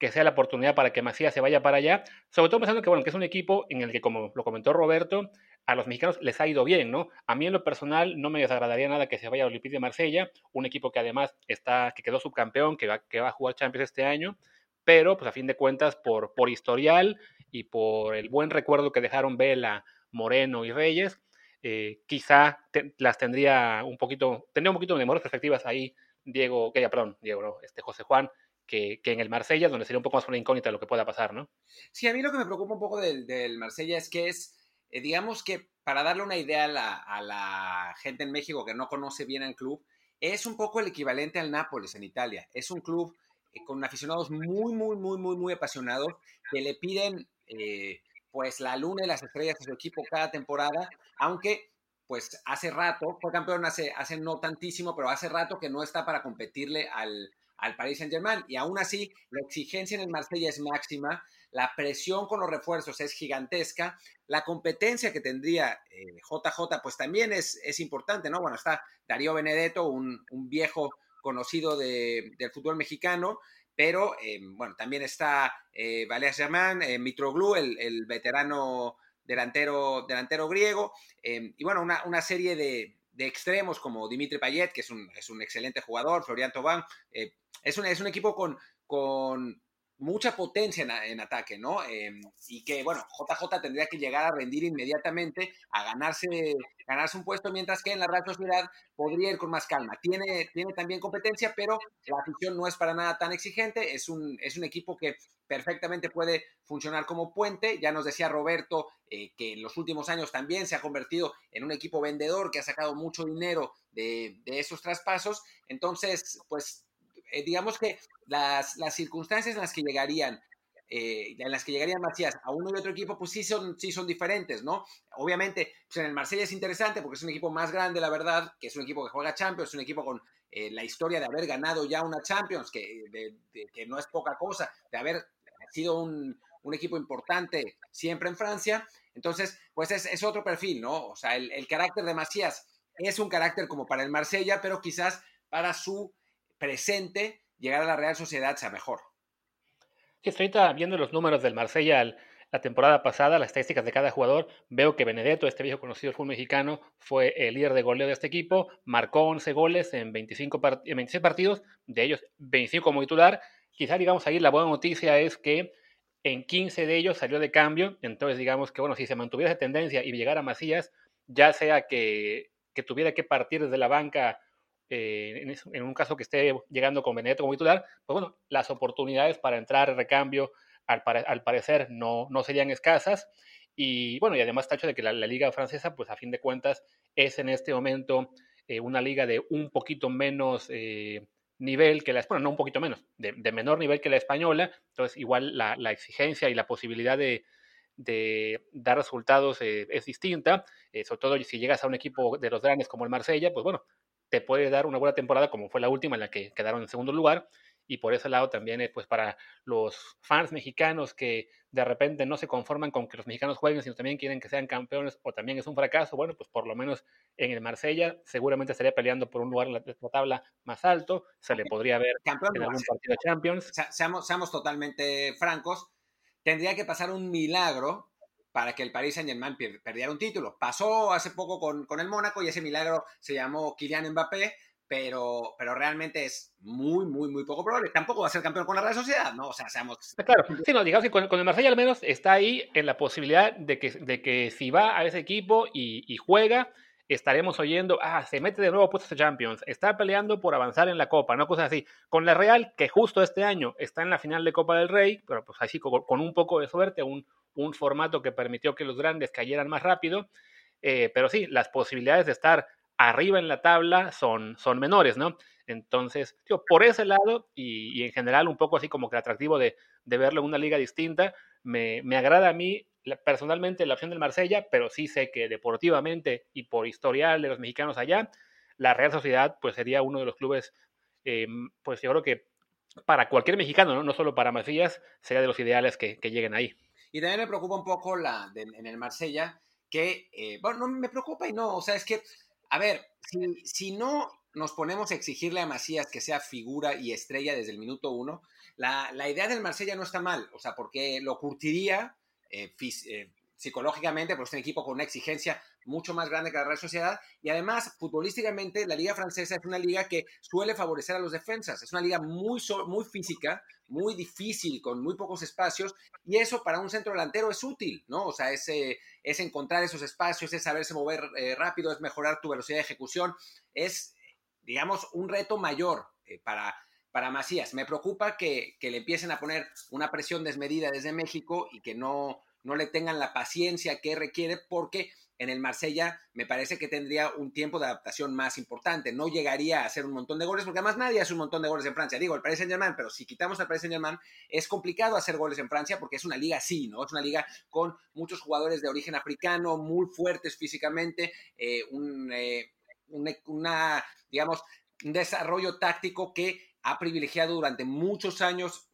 que sea la oportunidad para que Macías se vaya para allá, sobre todo pensando que, bueno, que es un equipo en el que, como lo comentó Roberto, a los mexicanos les ha ido bien, ¿no? A mí en lo personal no me desagradaría nada que se vaya a Olympique de Marsella, un equipo que además está, que quedó subcampeón, que va, que va a jugar Champions este año, pero pues a fin de cuentas por, por historial y por el buen recuerdo que dejaron Vela, Moreno y Reyes, eh, quizá las tendría un poquito, tendría un poquito de mejores perspectivas ahí Diego, que ya, perdón, Diego, no, este José Juan, que, en el Marsella, donde sería un poco más una incógnita lo que pueda pasar, ¿no? Sí, a mí lo que me preocupa un poco del, del Marsella es que es, eh, digamos que para darle una idea a la, a la, gente en México que no conoce bien al club, es un poco el equivalente al Nápoles en Italia. Es un club eh, con aficionados muy, muy, muy, muy, muy apasionados que le piden eh, pues la luna y las estrellas a su equipo cada temporada, aunque pues hace rato, fue campeón hace, hace no tantísimo, pero hace rato que no está para competirle al, al Paris Saint Germain. Y aún así, la exigencia en el Marsella es máxima, la presión con los refuerzos es gigantesca, la competencia que tendría JJ eh, pues también es, es, importante, ¿no? Bueno, está Darío Benedetto, un, un viejo conocido de, del fútbol mexicano, pero eh, bueno, también está eh, Germán, eh, Mitroglou, el, el, veterano delantero, delantero griego, eh, y bueno, una, una serie de, de, extremos como Dimitri Payet, que es un, es un excelente jugador, Florian Tobán, eh, es, un, es un equipo con, con mucha potencia en, ataque, ¿no? Eh, y que, bueno, JJ tendría que llegar a rendir inmediatamente, a ganarse, ganarse un puesto, mientras que en la Real Sociedad podría ir con más calma. Tiene, tiene también competencia, pero la afición no es para nada tan exigente, es un, es un equipo que perfectamente puede funcionar como puente. Ya nos decía Roberto eh, que en los últimos años también se ha convertido en un equipo vendedor que ha sacado mucho dinero de, de esos traspasos. Entonces, pues eh, digamos que las, las, circunstancias en las que llegarían, eh, en las que llegarían Macías a uno y otro equipo, pues sí son, sí son diferentes, ¿no? Obviamente, pues en el Marsella es interesante porque es un equipo más grande, la verdad, que es un equipo que juega Champions, es un equipo con eh, la historia de haber ganado ya una Champions, que, que no es poca cosa, de haber sido un, un, equipo importante siempre en Francia. Entonces, pues es, es otro perfil, ¿no? O sea, el, el carácter de Macías es un carácter como para el Marsella, pero quizás para su presente, llegar a la Real Sociedad sea mejor. Sí, estoy viendo los números del Marsella la temporada pasada, las estadísticas de cada jugador. Veo que Benedetto, este viejo conocido del fútbol mexicano, fue el líder de goleo de este equipo. Marcó 11 goles en 25 part en 26 partidos, de ellos 25 como titular. Quizá, digamos, ahí la buena noticia es que en 15 de ellos salió de cambio. Entonces, digamos que, bueno, si se mantuviera esa tendencia y llegara Macías, ya sea que, que tuviera que partir desde la banca eh, en, un caso que esté llegando con Benedetto como titular, pues bueno, las oportunidades para entrar recambio al, al parecer no, no, serían escasas. Y bueno, y además está hecho de que la, la, liga francesa, pues a fin de cuentas, es en este momento eh, una liga de un poquito menos eh, nivel que la bueno, no un poquito menos, de, de, menor nivel que la española. Entonces, igual la, la exigencia y la posibilidad de, de dar resultados eh, es distinta, eh, sobre todo si llegas a un equipo de los grandes como el Marsella, pues bueno, te puede dar una buena temporada como fue la última en la que quedaron en segundo lugar y por ese lado también pues para los fans mexicanos que de repente no se conforman con que los mexicanos jueguen sino también quieren que sean campeones o también es un fracaso bueno pues por lo menos en el Marsella seguramente estaría peleando por un lugar en la, la tabla más alto se le podría ver Campeón en algún partido de Champions. Seamos, seamos totalmente francos tendría que pasar un milagro para que el Paris Saint Germain perdiera un título. Pasó hace poco con, con, el Mónaco y ese milagro se llamó Kylian Mbappé, pero, pero realmente es muy, muy, muy poco probable. Tampoco va a ser campeón con la Real Sociedad, ¿no? O sea, seamos... Claro, sí, no, digamos que con, el Marsella al menos está ahí en la posibilidad de que, de que si va a ese equipo y juega, estaremos oyendo, ah, se mete de nuevo a puestos de Champions, está peleando por avanzar en la Copa, no cosas así. Con la Real, que justo este año está en la final de Copa del Rey, pero pues así con, un poco de suerte, un, un formato que permitió que los grandes cayeran más rápido, eh, pero sí, las posibilidades de estar arriba en la tabla son, son menores, ¿no? Entonces, tío, por ese lado y, en general un poco así como que atractivo de, de verlo en una liga distinta, me, me agrada a mí personalmente la opción del Marsella, pero sí sé que deportivamente y por historial de los mexicanos allá, la Real Sociedad pues sería uno de los clubes, eh, pues yo creo que para cualquier mexicano, no, no solo para Macías, sería de los ideales que, que lleguen ahí. Y también me preocupa un poco la en el Marsella, que, eh, bueno, no me preocupa y no, o sea, es que, a ver, si, si, no nos ponemos a exigirle a Macías que sea figura y estrella desde el minuto uno, la, la idea del Marsella no está mal, o sea, porque lo curtiría eh, eh, psicológicamente, porque es un equipo con una exigencia mucho más grande que la Real Sociedad. Y además, futbolísticamente, la liga francesa es una liga que suele favorecer a los defensas. Es una liga muy, muy física, muy difícil, con muy pocos espacios. Y eso para un centro delantero es útil, ¿no? O sea, es, es encontrar esos espacios, es saberse mover eh, rápido, es mejorar tu velocidad de ejecución. Es, digamos, un reto mayor eh, para para Macías. Me preocupa que, le empiecen a poner una presión desmedida desde México y que no, no le tengan la paciencia que requiere porque en el Marsella me parece que tendría un tiempo de adaptación más importante. No llegaría a hacer un montón de goles, porque además nadie hace un montón de goles en Francia. Digo, el Paris Saint-Germain, pero si quitamos al Paris Saint-Germain, es complicado hacer goles en Francia porque es una liga así, ¿no? Es una liga con muchos jugadores de origen africano, muy fuertes físicamente, eh, un, eh, una, digamos, un desarrollo táctico que ha privilegiado durante muchos años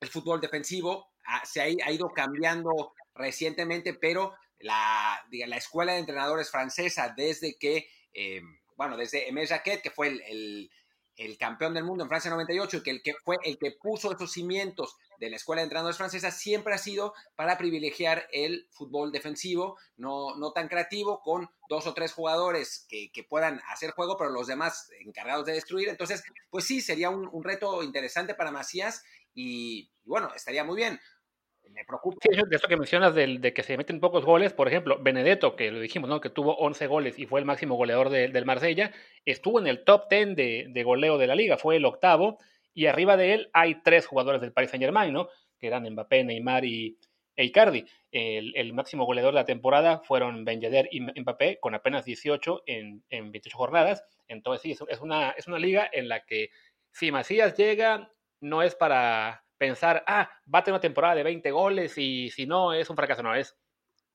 el fútbol defensivo, se ha, ido cambiando recientemente, pero la, la escuela de entrenadores francesa, desde que, eh, bueno, desde Aimé Jacquet, que fue el, el, campeón del mundo en Francia 98, y que, el que fue el que puso esos cimientos de la escuela de entrenadores francesa, siempre ha sido para privilegiar el fútbol defensivo, no, no tan creativo, con dos o tres jugadores que, que, puedan hacer juego, pero los demás encargados de destruir. Entonces, pues sí, sería un, un reto interesante para Macías y, bueno, estaría muy bien. Me preocupa. Sí, de eso que mencionas de que se meten pocos goles, por ejemplo, Benedetto, que lo dijimos, ¿no? que tuvo 11 goles y fue el máximo goleador del Marsella, estuvo en el top 10 de, de, goleo de la liga, fue el octavo, y arriba de él hay tres jugadores del Paris Saint Germain, ¿no? que eran Mbappé, Neymar y e Icardi. El, máximo goleador de la temporada fueron Ben Yedder y Mbappé, con apenas 18 en, en 28 jornadas. Entonces, sí, es una, es una liga en la que si Macías llega no es para pensar, ah, va a tener una temporada de 20 goles y si no es un fracaso, no, es,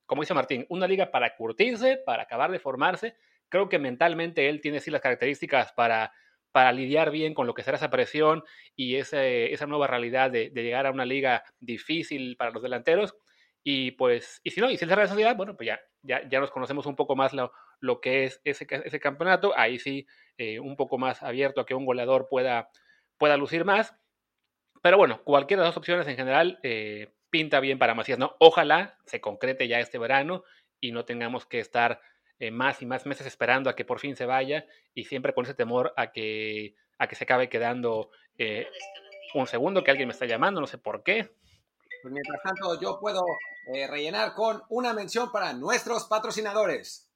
como dice Martín, una liga para curtirse, para acabar de formarse. Creo que mentalmente él tiene sí las características para, para lidiar bien con lo que será esa presión y ese, esa nueva realidad de, llegar a una liga difícil para los delanteros. Y pues, y si no, y si es la Real Sociedad, bueno, pues ya, ya, ya nos conocemos un poco más lo, lo que es ese, ese campeonato. Ahí sí, eh, un poco más abierto a que un goleador pueda, pueda lucir más. Pero bueno, cualquiera de las dos opciones en general eh, pinta bien para Macías, ¿no? Ojalá se concrete ya este verano y no tengamos que estar eh, más y más meses esperando a que por fin se vaya y siempre con ese temor a que, a que se acabe quedando eh, un segundo, que alguien me está llamando, no sé por qué. Pues mientras tanto, yo puedo rellenar con una mención para nuestros patrocinadores.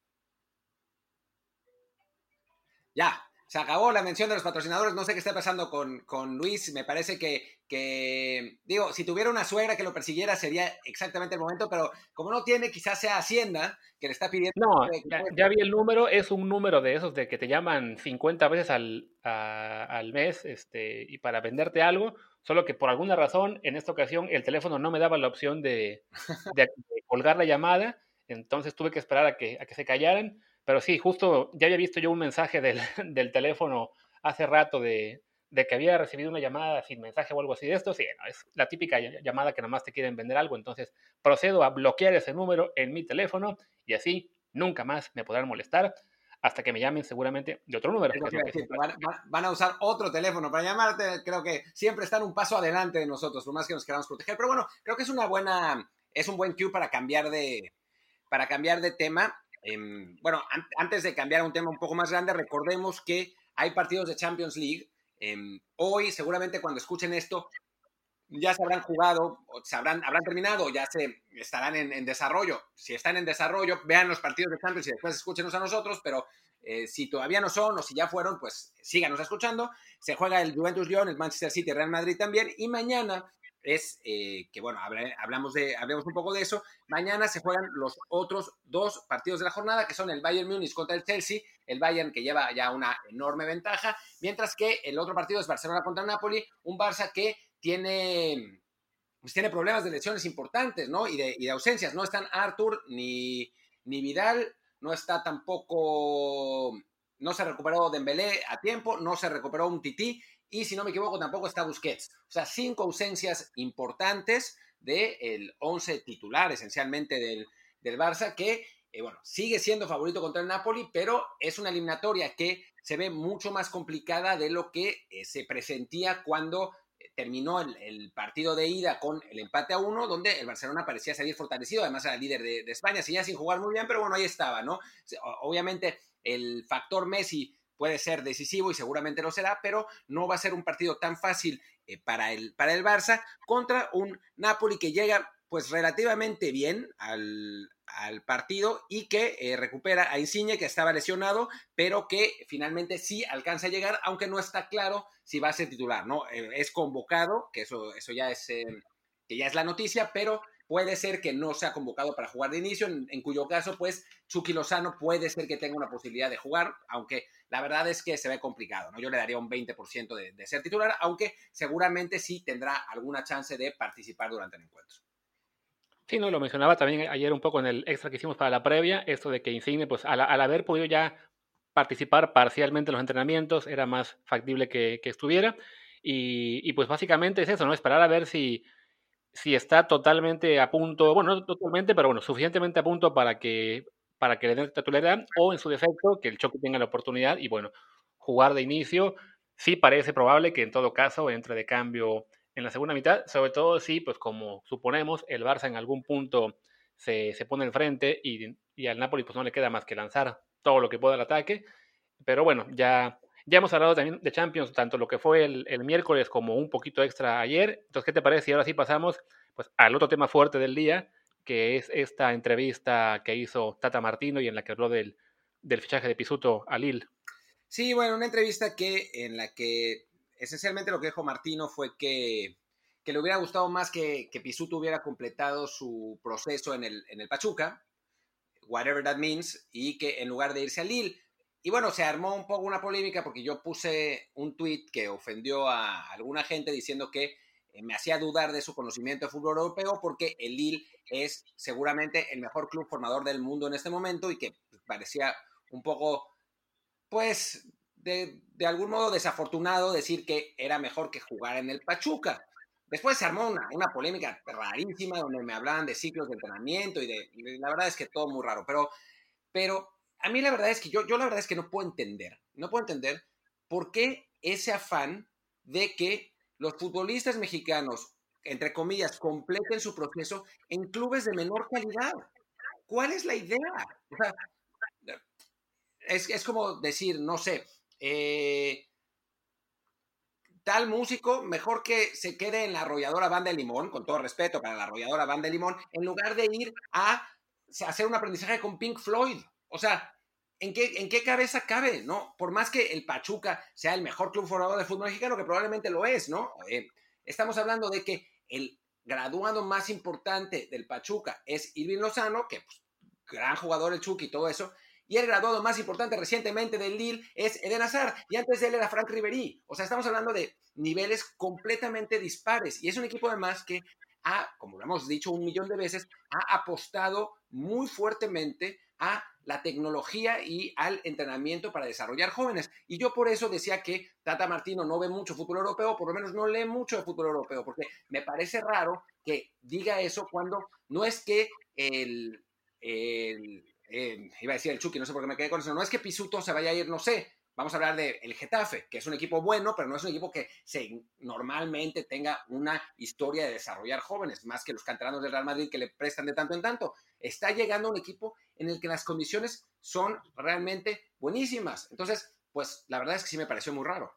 Ya, se acabó la mención de los patrocinadores. No sé qué está pasando con, con Luis. Me parece que, que, digo, si tuviera una suegra que lo persiguiera sería exactamente el momento, pero como no tiene, quizás sea Hacienda que le está pidiendo. No, ya, vi el número. Es un número de esos de que te llaman 50 veces al, al mes este, y para venderte algo. Solo que por alguna razón, en esta ocasión, el teléfono no me daba la opción de, de, de colgar la llamada. Entonces tuve que esperar a que, a que se callaran pero sí, justo ya había visto yo un mensaje del, *laughs* del teléfono hace rato de, de, que había recibido una llamada sin mensaje o algo así de esto. Sí, no, es la típica llamada que nada más te quieren vender algo. Entonces procedo a bloquear ese número en mi teléfono y así nunca más me podrán molestar hasta que me llamen seguramente de otro número. van, a usar otro teléfono para llamarte. Creo que siempre están un paso adelante de nosotros, por más que nos queramos proteger. Pero bueno, creo que es una buena, es un buen cue para cambiar de, para cambiar de tema. Em, bueno, antes de cambiar a un tema un poco más grande, recordemos que hay partidos de Champions League. Em, hoy, seguramente cuando escuchen esto, ya se habrán jugado, o se habrán, habrán terminado, ya se estarán en, desarrollo. Si están en desarrollo, vean los partidos de Champions y después escúchenos a nosotros, pero eh, si todavía no son o si ya fueron, pues síganos escuchando. Se juega el Juventus Lyon, el Manchester City, Real Madrid también, y mañana es eh, que, bueno, hablamos de, hablemos un poco de eso. Mañana se juegan los otros dos partidos de la jornada, que son el Bayern Múnich contra el Chelsea, el Bayern que lleva ya una enorme ventaja, mientras que el otro partido es Barcelona contra Napoli, un Barça que tiene, pues tiene problemas de lesiones importantes, ¿no? Y de, y de ausencias. No están Arthur ni, ni Vidal, no está tampoco no se recuperó Dembélé a tiempo, no se recuperó un Tití y si no me equivoco tampoco está Busquets. O sea, cinco ausencias importantes del 11 titular esencialmente del, del Barça que, eh, bueno, sigue siendo favorito contra el Napoli, pero es una eliminatoria que se ve mucho más complicada de lo que eh, se presentía cuando eh, terminó el, partido de ida con el empate a uno, donde el Barcelona parecía salir fortalecido, además era líder de, de España, ya sin jugar muy bien, pero bueno, ahí estaba, ¿no? Obviamente el factor Messi puede ser decisivo y seguramente lo será, pero no va a ser un partido tan fácil eh, para, el, para el Barça contra un Napoli que llega pues relativamente bien al, partido y que eh, recupera a Insigne que estaba lesionado, pero que finalmente sí alcanza a llegar, aunque no está claro si va a ser titular, ¿no? Eh, es convocado, que eso, eso ya es, que ya es la noticia, pero puede ser que no sea convocado para jugar de inicio, en, cuyo caso, pues, Chucky Lozano puede ser que tenga una posibilidad de jugar, aunque la verdad es que se ve complicado, ¿no? Yo le daría un 20% de, de ser titular, aunque seguramente sí tendrá alguna chance de participar durante el encuentro. Sí, no, lo mencionaba también ayer un poco en el extra que hicimos para la previa, esto de que Insigne, pues al, haber podido ya participar parcialmente en los entrenamientos, era más factible que, estuviera. Y, y, pues básicamente es eso, ¿no? Esperar a ver si, si está totalmente a punto, bueno, no totalmente, pero bueno, suficientemente a punto para que, para que le den titularidad, o en su defecto, que el choque tenga la oportunidad y bueno, jugar de inicio. Sí parece probable que en todo caso entre de cambio en la segunda mitad, sobre todo si, pues como suponemos, el Barça en algún punto se, se pone enfrente y, y al Napoli pues no le queda más que lanzar todo lo que pueda al ataque. Pero bueno, ya ya hemos hablado también de Champions, tanto lo que fue el, miércoles como un poquito extra ayer. Entonces, ¿qué te parece? Y ahora sí pasamos pues, al otro tema fuerte del día, que es esta entrevista que hizo Tata Martino y en la que habló del, del fichaje de Pisuto a Lille. Sí, bueno, una entrevista que en la que esencialmente lo que dijo Martino fue que, que le hubiera gustado más que, que, Pisuto hubiera completado su proceso en el, en el Pachuca, whatever that means, y que en lugar de irse a Lille, y bueno, se armó un poco una polémica porque yo puse un tweet que ofendió a alguna gente diciendo que eh, me hacía dudar de su conocimiento de fútbol europeo porque el Lille es seguramente el mejor club formador del mundo en este momento y que parecía un poco, pues, de, algún modo desafortunado decir que era mejor que jugar en el Pachuca. Después se armó una, una polémica rarísima donde me hablaban de ciclos de entrenamiento y de, la verdad es que todo muy raro, pero, pero a mí la verdad es que yo, yo la verdad es que no puedo entender, no puedo entender por qué ese afán de que los futbolistas mexicanos, entre comillas, completen su proceso en clubes de menor calidad. ¿Cuál es la idea? O sea, es, es, como decir, no sé, eh, tal músico, mejor que se quede en la arrolladora Banda de Limón, con todo respeto para la arrolladora Banda de Limón, en lugar de ir a hacer un aprendizaje con Pink Floyd. O sea, ¿en qué, ¿en qué cabeza cabe, no? Por más que el Pachuca sea el mejor club formador de fútbol mexicano, que probablemente lo es, ¿no? Eh, estamos hablando de que el graduado más importante del Pachuca es Irving Lozano, que pues, gran jugador el Chucky y todo eso, y el graduado más importante recientemente del Lille es Eden Hazard, y antes de él era Frank Ribery. O sea, estamos hablando de niveles completamente dispares, y es un equipo además que ha, como lo hemos dicho un millón de veces, ha apostado muy fuertemente a la tecnología y al entrenamiento para desarrollar jóvenes. Y yo por eso decía que Tata Martino no ve mucho fútbol europeo, por lo menos no lee mucho de fútbol europeo, porque me parece raro que diga eso cuando no es que el, iba a decir el Chucky, no sé por qué me quedé con eso, no es que Pisuto se vaya a ir, no sé, Vamos a hablar del el Getafe, que es un equipo bueno, pero no es un equipo que normalmente tenga una historia de desarrollar jóvenes, más que los canteranos del Real Madrid que le prestan de tanto en tanto. Está llegando un equipo en el que las condiciones son realmente buenísimas. Entonces, pues la verdad es que sí me pareció muy raro.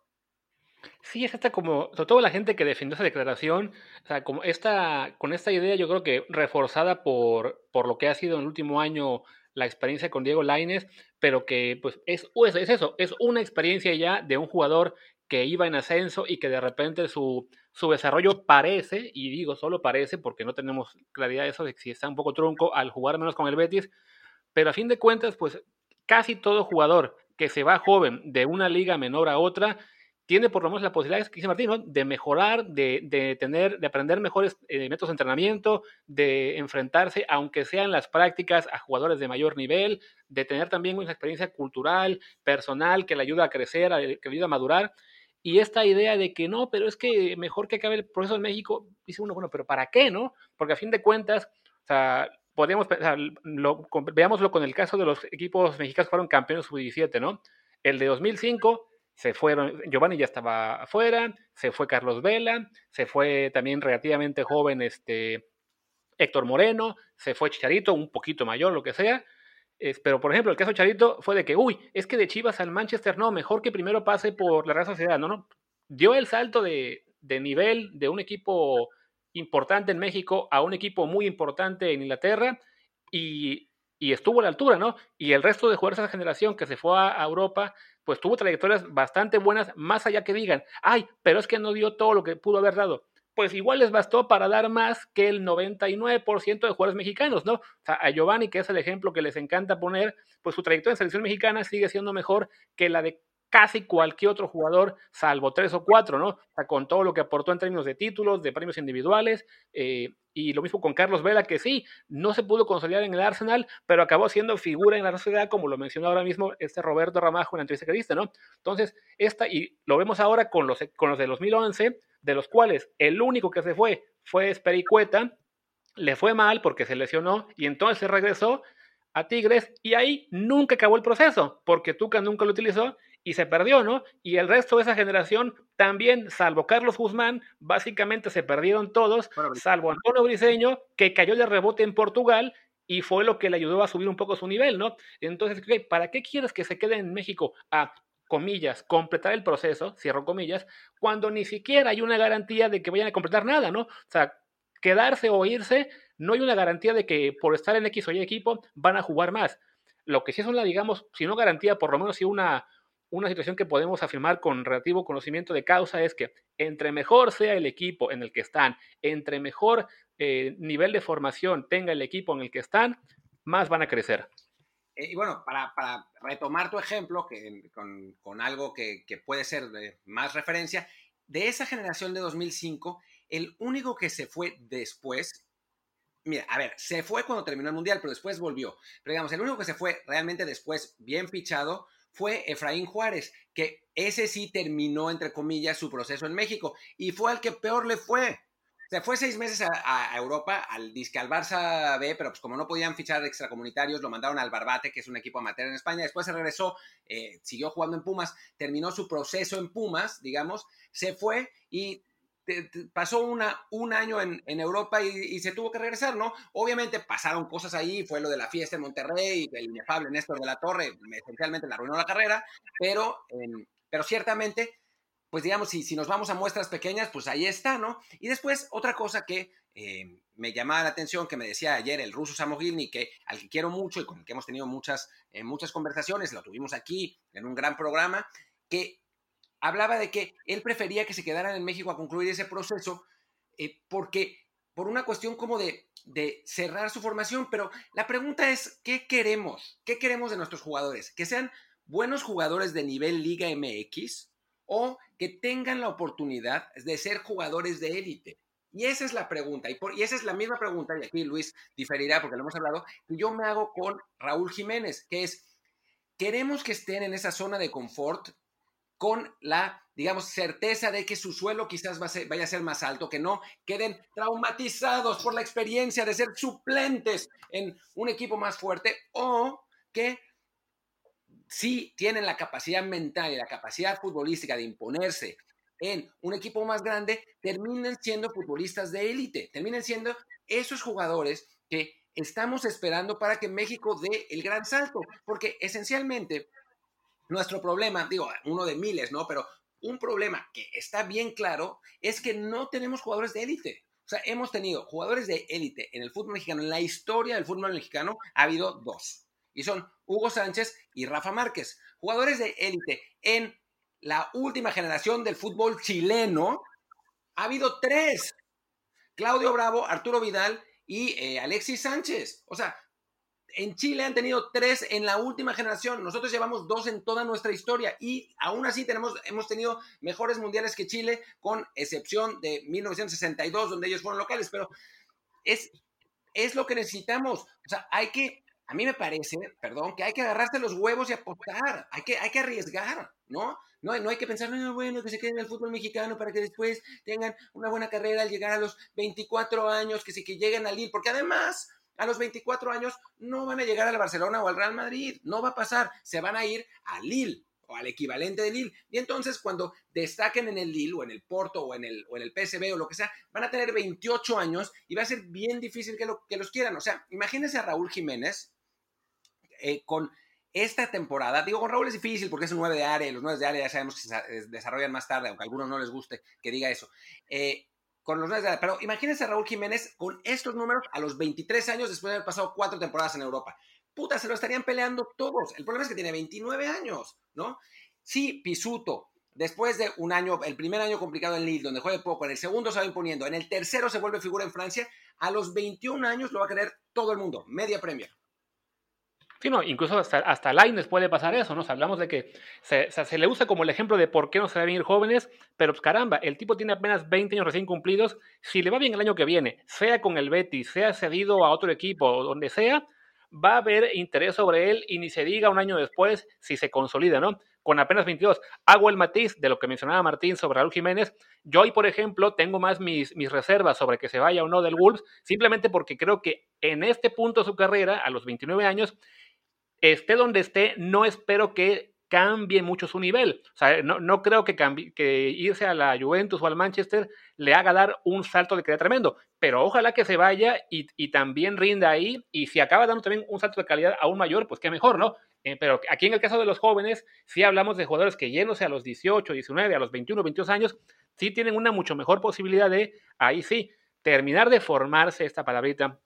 Sí, es esta como, sobre todo la gente que defendió esa declaración, o sea, como esta, con esta idea yo creo que reforzada por, por lo que ha sido en el último año la experiencia con Diego Laines, pero que pues es, es eso, es una experiencia ya de un jugador que iba en ascenso y que de repente su, su desarrollo parece, y digo solo parece porque no tenemos claridad de eso, de si está un poco trunco al jugar menos con el Betis, pero a fin de cuentas, pues casi todo jugador que se va joven de una liga menor a otra, tiene por lo menos la posibilidad, que dice Martín, de mejorar, de, de, tener, de aprender mejores eh, métodos de entrenamiento, de enfrentarse, aunque sean las prácticas, a jugadores de mayor nivel, de tener también una experiencia cultural, personal, que le ayuda a crecer, que le ayuda a madurar. Y esta idea de que no, pero es que mejor que acabe el proceso en México, dice uno, bueno, pero ¿para qué, no? Porque a fin de cuentas, o sea, podríamos pensar, veámoslo con el caso de los equipos mexicanos que fueron campeones sub-17, ¿no? El de 2005 se fueron, Giovanni ya estaba afuera, se fue Carlos Vela, se fue también relativamente joven este Héctor Moreno, se fue Chicharito, un poquito mayor, lo que sea. Pero, por ejemplo, el caso de Chicharito fue de que, uy, es que de Chivas al Manchester, no, mejor que primero pase por la Real Sociedad. No, no, dio el salto de, de nivel de un equipo importante en México a un equipo muy importante en Inglaterra y, y estuvo a la altura, ¿no? Y el resto de jugadores de esa generación que se fue a, Europa, pues tuvo trayectorias bastante buenas, más allá que digan, ay, pero es que no dio todo lo que pudo haber dado. Pues igual les bastó para dar más que el 99% de jugadores mexicanos, ¿no? O sea, a Giovanni, que es el ejemplo que les encanta poner, pues su trayectoria en selección mexicana sigue siendo mejor que la de casi cualquier otro jugador, salvo tres o cuatro, ¿no? O sea, con todo lo que aportó en términos de títulos, de premios individuales, eh, y lo mismo con Carlos Vela, que sí, no se pudo consolidar en el Arsenal, pero acabó siendo figura en la sociedad, como lo mencionó ahora mismo este Roberto Ramajo en la entrevista que diste, ¿no? Entonces, esta, y lo vemos ahora con los, con los de 2011, de los cuales el único que se fue fue Espericueta, le fue mal porque se lesionó y entonces regresó a Tigres y ahí nunca acabó el proceso, porque Tuca nunca lo utilizó y se perdió, ¿no? Y el resto de esa generación también, salvo Carlos Guzmán, básicamente se perdieron todos, salvo Antonio Briseño, que cayó de rebote en Portugal y fue lo que le ayudó a subir un poco su nivel, ¿no? Entonces, ¿para qué quieres que se quede en México a, comillas, completar el proceso, cierro comillas, cuando ni siquiera hay una garantía de que vayan a completar nada, ¿no? O sea, quedarse o irse, no hay una garantía de que por estar en X o Y equipo van a jugar más. Lo que sí es una, digamos, si no garantía, por lo menos sí una, una situación que podemos afirmar con relativo conocimiento de causa es que entre mejor sea el equipo en el que están, entre mejor eh, nivel de formación tenga el equipo en el que están, más van a crecer. Eh, y bueno, para, retomar tu ejemplo, que, con, algo que, que, puede ser más referencia, de esa generación de 2005, el único que se fue después, mira, a ver, se fue cuando terminó el Mundial, pero después volvió. Pero digamos, el único que se fue realmente después bien fichado fue Efraín Juárez, que ese sí terminó, entre comillas, su proceso en México y fue al que peor le fue. Se fue seis meses a, Europa, al disque al Barça B, pero pues como no podían fichar extracomunitarios, lo mandaron al Barbate, que es un equipo amateur en España. Después se regresó, eh, siguió jugando en Pumas, terminó su proceso en Pumas, digamos, se fue y pasó una, un año en, Europa y, se tuvo que regresar, ¿no? Obviamente pasaron cosas ahí, fue lo de la fiesta en Monterrey, el inefable Néstor de la Torre, esencialmente le arruinó la carrera, pero, pero ciertamente, pues digamos, si, si nos vamos a muestras pequeñas, pues ahí está, ¿no? Y después, otra cosa que em, me llamaba la atención, que me decía ayer el ruso Samogilny, que al que quiero mucho y con el que hemos tenido muchas, eh, muchas conversaciones, lo tuvimos aquí en un gran programa, que hablaba de que él prefería que se quedaran en México a concluir ese proceso eh, porque por una cuestión como de, de, cerrar su formación, pero la pregunta es, ¿qué queremos? ¿Qué queremos de nuestros jugadores? ¿Que sean buenos jugadores de nivel Liga MX o que tengan la oportunidad de ser jugadores de élite? Y esa es la pregunta, y, y, esa es la misma pregunta, y aquí Luis diferirá porque lo hemos hablado, que yo me hago con Raúl Jiménez, que es, queremos que estén en esa zona de confort con la, digamos, certeza de que su suelo quizás vaya a ser más alto, que no queden traumatizados por la experiencia de ser suplentes en un equipo más fuerte o que si tienen la capacidad mental y la capacidad futbolística de imponerse en un equipo más grande, terminen siendo futbolistas de élite, terminen siendo esos jugadores que estamos esperando para que México dé el gran salto, porque esencialmente nuestro problema, digo, uno de miles, ¿no? Pero un problema que está bien claro es que no tenemos jugadores de élite. O sea, hemos tenido jugadores de élite en el fútbol mexicano, en la historia del fútbol mexicano ha habido dos. Y son Hugo Sánchez y Rafa Márquez. Jugadores de élite en la última generación del fútbol chileno ha habido tres. Claudio Bravo, Arturo Vidal y eh, Alexis Sánchez. O sea, en Chile han tenido tres en la última generación. Nosotros llevamos dos en toda nuestra historia y aún así tenemos, hemos tenido mejores mundiales que Chile, con excepción de 1962, donde ellos fueron locales. Pero es, es lo que necesitamos. O sea, hay que, a mí me parece, perdón, que hay que agarrarse los huevos y apostar. Hay que, hay que arriesgar, ¿no? No no hay que pensar, no, bueno, que se queden en el fútbol mexicano para que después tengan una buena carrera al llegar a los 24 años, que sí que lleguen al ir, porque además a los 24 años no van a llegar al Barcelona o al Real Madrid, no va a pasar, se van a ir a Lille. o al equivalente del Lille. Y entonces cuando destaquen en el Lille o en el Porto o en el, o en el PSV o lo que sea, van a tener 28 años y va a ser bien difícil que, lo, que los quieran. O sea, imagínense a Raúl Jiménez eh, con esta temporada, digo, con Raúl es difícil porque es un 9 de área, y los 9 de área ya sabemos que se desarrollan más tarde, aunque a algunos no les guste que diga eso. Eh, con los 9 de área, pero imagínense a Raúl Jiménez con estos números a los 23 años después de haber pasado cuatro temporadas en Europa. Puta, se lo estarían peleando todos. El problema es que tiene 29 años, ¿no? Sí, Pisuto, después de un año, el primer año complicado en Lille, donde juega poco, en el segundo se va imponiendo, en el tercero se vuelve figura en Francia, a los 21 años lo va a querer todo el mundo, media Premier. Sí, no, incluso hasta, hasta Laines puede pasar eso, ¿no? hablamos de que se, se, le usa como el ejemplo de por qué no se deben ir jóvenes, pero pues caramba, el tipo tiene apenas 20 años recién cumplidos. Si le va bien el año que viene, sea con el Betis, sea cedido a otro equipo donde sea, va a haber interés sobre él y ni se diga un año después si se consolida, ¿no? Con apenas 22. Hago el matiz de lo que mencionaba Martín sobre Raúl Jiménez. Yo hoy, por ejemplo, tengo más mis, mis reservas sobre que se vaya o no del Wolves, simplemente porque creo que en este punto de su carrera, a los 29 años, esté donde esté, no espero que cambie mucho su nivel. O sea, no, creo que, que irse a la Juventus o al Manchester le haga dar un salto de calidad tremendo, pero ojalá que se vaya y, también rinda ahí, y si acaba dando también un salto de calidad aún mayor, pues qué mejor, ¿no? Eh, pero aquí en el caso de los jóvenes, sí hablamos de jugadores que yéndose a los 18, 19, a los 21, 22 años, sí tienen una mucho mejor posibilidad de, ahí sí, terminar de formarse esta palabrita,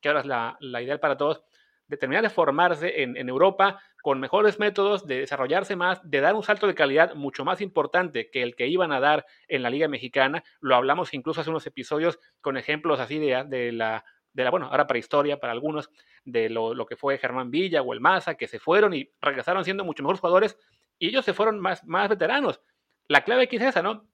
que ahora es la, la ideal para todos, de terminar de formarse en, Europa con mejores métodos, de desarrollarse más, de dar un salto de calidad mucho más importante que el que iban a dar en la Liga Mexicana. Lo hablamos incluso hace unos episodios con ejemplos así de, la, de la, bueno, ahora para historia, para algunos, de lo, que fue Germán Villa o el Maza, que se fueron y regresaron siendo mucho mejores jugadores y ellos se fueron más, más veteranos. La clave aquí es esa, ¿no?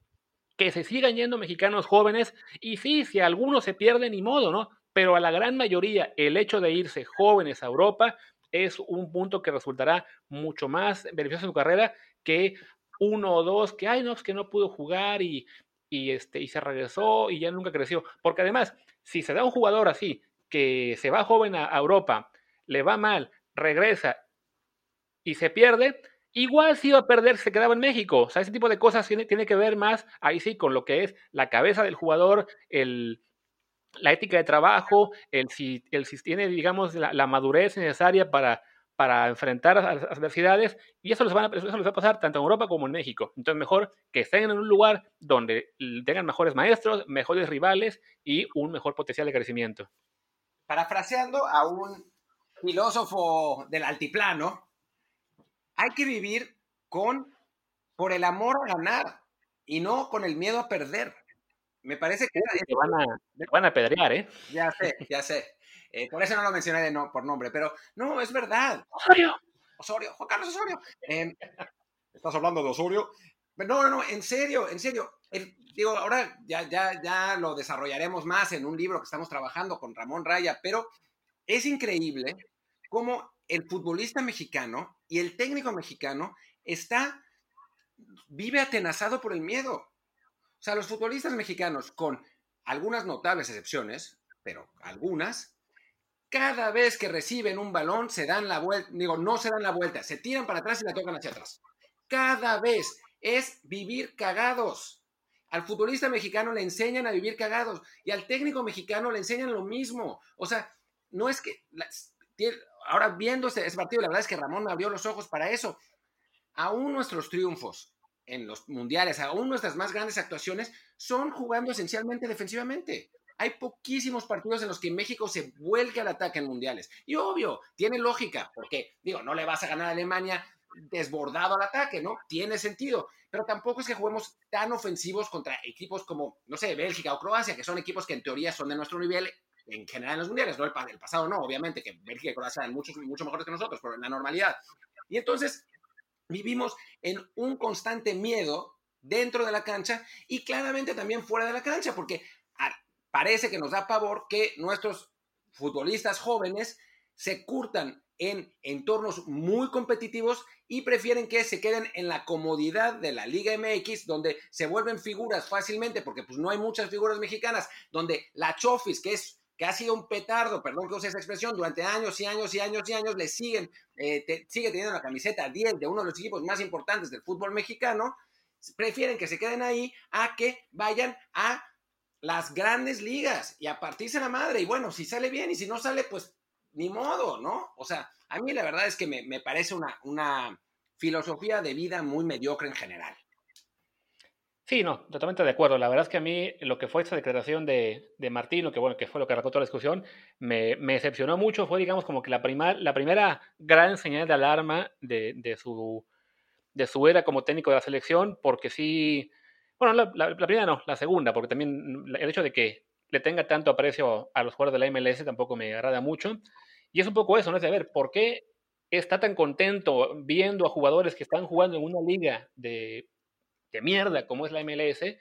Que se sigan yendo mexicanos jóvenes y sí, si algunos se pierden, ni modo, ¿no? Pero a la gran mayoría el hecho de irse jóvenes a Europa es un punto que resultará mucho más beneficioso en su carrera que uno o dos que, ay, no, es que no pudo jugar y, y, este, y se regresó y ya nunca creció. Porque además, si se da un jugador así, que se va joven a, Europa, le va mal, regresa y se pierde, igual si iba a perder, se quedaba en México. O sea, ese tipo de cosas tiene, tiene que ver más, ahí sí, con lo que es la cabeza del jugador, el, la ética de trabajo, el si, el si tiene, digamos, la, madurez necesaria para, para enfrentar las adversidades, y eso les, van a, eso va a pasar tanto en Europa como en México. Entonces, mejor que estén en un lugar donde tengan mejores maestros, mejores rivales y un mejor potencial de crecimiento. Parafraseando a un filósofo del altiplano, hay que vivir con por el amor a ganar y no con el miedo a perder. Me parece que... te van, a, van a pedrear, ¿eh? Ya sé, ya sé. Eh, por eso no lo mencioné de no, por nombre, pero no, es verdad. Osorio. Osorio, Juan Carlos Osorio. Em, *laughs* ¿Estás hablando de Osorio? No, no, no, en serio, en serio. digo, ahora ya, ya, ya lo desarrollaremos más en un libro que estamos trabajando con Ramón Raya, pero es increíble cómo el futbolista mexicano y el técnico mexicano está, vive atenazado por el miedo. O sea, los futbolistas mexicanos, con algunas notables excepciones, pero algunas, cada vez que reciben un balón se dan la vuelta, digo, no se dan la vuelta, se tiran para atrás y la tocan hacia atrás. Cada vez es vivir cagados. Al futbolista mexicano le enseñan a vivir cagados y al técnico mexicano le enseñan lo mismo. O sea, no es que ahora viendo ese partido, la verdad es que Ramón abrió los ojos para eso. Aún nuestros triunfos, en los mundiales, aún nuestras más grandes actuaciones, son jugando esencialmente defensivamente. Hay poquísimos partidos en los que México se vuelque al ataque en mundiales. Y obvio, tiene lógica, porque, digo, no le vas a ganar a Alemania desbordado al ataque, ¿no? Tiene sentido. Pero tampoco es que juguemos tan ofensivos contra equipos como, no sé, Bélgica o Croacia, que son equipos que en teoría son de nuestro nivel en general en los mundiales, no el, pasado no, obviamente, que Bélgica y Croacia eran mucho, mucho mejores que nosotros, pero en la normalidad. Y entonces, vivimos en un constante miedo dentro de la cancha y claramente también fuera de la cancha, porque parece que nos da pavor que nuestros futbolistas jóvenes se curtan en entornos muy competitivos y prefieren que se queden en la comodidad de la Liga MX, donde se vuelven figuras fácilmente, porque pues no hay muchas figuras mexicanas, donde la Chofis, que es que ha sido un petardo, perdón que use esa expresión, durante años y años y años y años, le siguen, eh, sigue teniendo la camiseta 10 de uno de los equipos más importantes del fútbol mexicano, prefieren que se queden ahí a que vayan a las grandes ligas y a partirse la madre. Y bueno, si sale bien y si no sale, pues ni modo, ¿no? O sea, a mí la verdad es que me, me parece una, una filosofía de vida muy mediocre en general. Sí, no, totalmente de acuerdo. La verdad es que a mí lo que fue esta declaración de, de Martino, que bueno, que fue lo que arrancó toda la discusión, me, me decepcionó mucho. Fue, digamos, como que la, prima, la primera gran señal de alarma de, de, su, de su era como técnico de la selección, porque sí, bueno, la, primera no, la segunda, porque también el hecho de que le tenga tanto aprecio a los jugadores de la MLS tampoco me agrada mucho. Y es un poco eso, ¿no? Es de ver, ¿por qué está tan contento viendo a jugadores que están jugando en una liga de de mierda como es la MLS,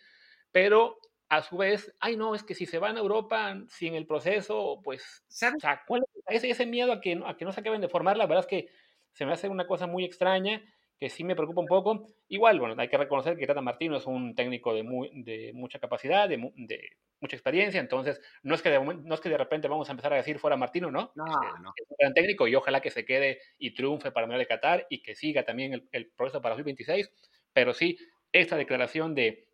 pero a su vez, ay no, es que si se van a Europa sin el proceso, pues, o sea, ¿cuál es ese, miedo a que, a que no se acaben de formar? La verdad es que se me hace una cosa muy extraña, que sí me preocupa un poco. Igual, bueno, hay que reconocer que Tata Martino es un técnico de, muy, de mucha capacidad, de, de, mucha experiencia, entonces no es, que de, no es que de repente vamos a empezar a decir fuera Martino, ¿no? No, es, no. Es un gran técnico y ojalá que se quede y triunfe para el de Qatar y que siga también el, el proceso para 2026, pero sí, esta declaración de,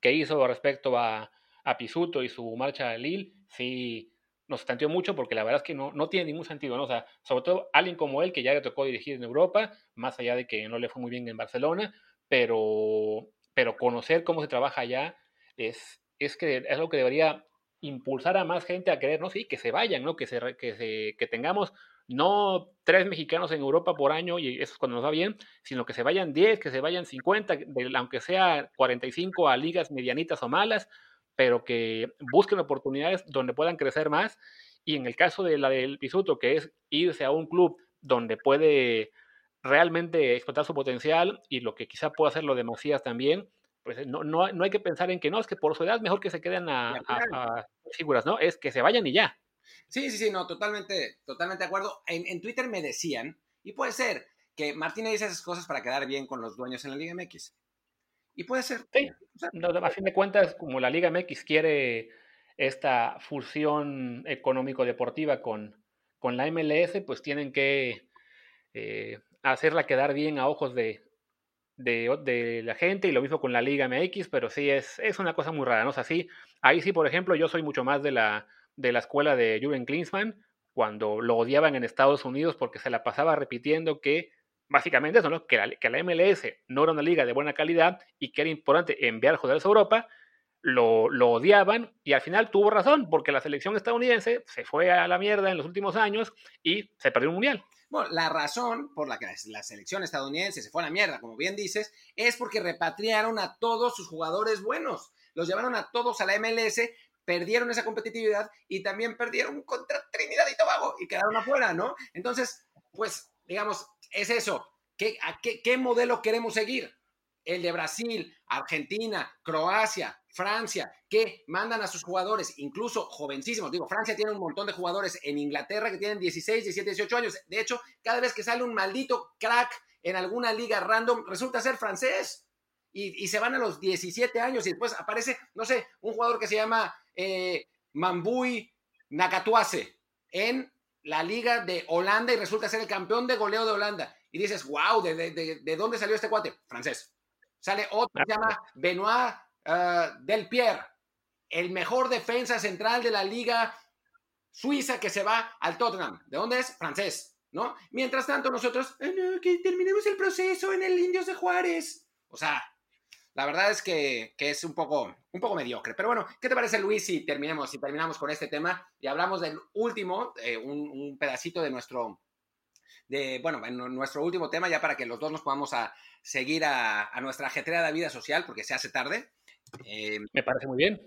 que hizo respecto a, a Pisuto y su marcha a Lille, sí nos tanteó mucho porque la verdad es que no, no tiene ningún sentido, ¿no? O sea, sobre todo alguien como él que ya le tocó dirigir en Europa, más allá de que no le fue muy bien en Barcelona, pero, pero conocer cómo se trabaja allá es, es, que, es algo que debería impulsar a más gente a querer, ¿no? Sí, que se vayan, ¿no? Que, se, que, se, que tengamos no tres mexicanos en Europa por año, y eso es cuando nos va bien, sino que se vayan 10, que se vayan 50, aunque sea 45 a ligas medianitas o malas, pero que busquen oportunidades donde puedan crecer más. Y en el caso de la del Pisuto, que es irse a un club donde puede realmente explotar su potencial y lo que quizá pueda hacer lo de Macías también, pues no, no, no hay que pensar en que no, es que por su edad mejor que se queden a, a, a figuras, ¿no? Es que se vayan y ya. Sí, sí, sí, no, totalmente, totalmente de acuerdo. En, en, Twitter me decían, y puede ser, que Martínez dice esas cosas para quedar bien con los dueños en la Liga MX. Y puede ser. Sí, o sea, no, a fin de cuentas, como la Liga MX quiere esta fusión económico-deportiva con, con la MLS, pues tienen que eh, hacerla quedar bien a ojos de, de, de, la gente y lo mismo con la Liga MX, pero sí es, es una cosa muy rara, ¿no? O sea, sí, ahí sí, por ejemplo, yo soy mucho más de la de la escuela de Jürgen Klinsmann, cuando lo odiaban en Estados Unidos porque se la pasaba repitiendo que básicamente eso, ¿no? que, la, que la MLS no era una liga de buena calidad y que era importante enviar jugadores a Europa, lo, lo, odiaban y al final tuvo razón porque la selección estadounidense se fue a la mierda en los últimos años y se perdió un mundial. Bueno, la razón por la que la selección estadounidense se fue a la mierda, como bien dices, es porque repatriaron a todos sus jugadores buenos. Los llevaron a todos a la MLS perdieron esa competitividad y también perdieron contra Trinidad y Tobago y quedaron afuera, ¿no? Entonces, pues, digamos, es eso. ¿Qué, qué modelo queremos seguir? El de Brasil, Argentina, Croacia, Francia, que mandan a sus jugadores, incluso jovencísimos. Digo, Francia tiene un montón de jugadores en Inglaterra que tienen 16, 17, 18 años. De hecho, cada vez que sale un maldito crack en alguna liga random, resulta ser francés. Y, y, se van a los 17 años y después aparece, no sé, un jugador que se llama eh, Mambui Nakatuase en la liga de Holanda y resulta ser el campeón de goleo de Holanda. Y dices, wow, ¿de, de, de dónde salió este cuate? Francés. Sale otro que se llama Benoit uh, Del Pierre, el mejor defensa central de la liga suiza que se va al Tottenham. ¿De dónde es? Francés, ¿no? Mientras tanto nosotros, eh, no, que terminemos el proceso en el Indios de Juárez. O sea, la verdad es que, que, es un poco, un poco mediocre. Pero bueno, ¿qué te parece, Luis, si terminemos, si terminamos con este tema y hablamos del último, eh, un, un, pedacito de nuestro, de, bueno, en nuestro último tema, ya para que los dos nos podamos a seguir a, a nuestra ajetreada vida social, porque se hace tarde. Eh, Me parece muy bien.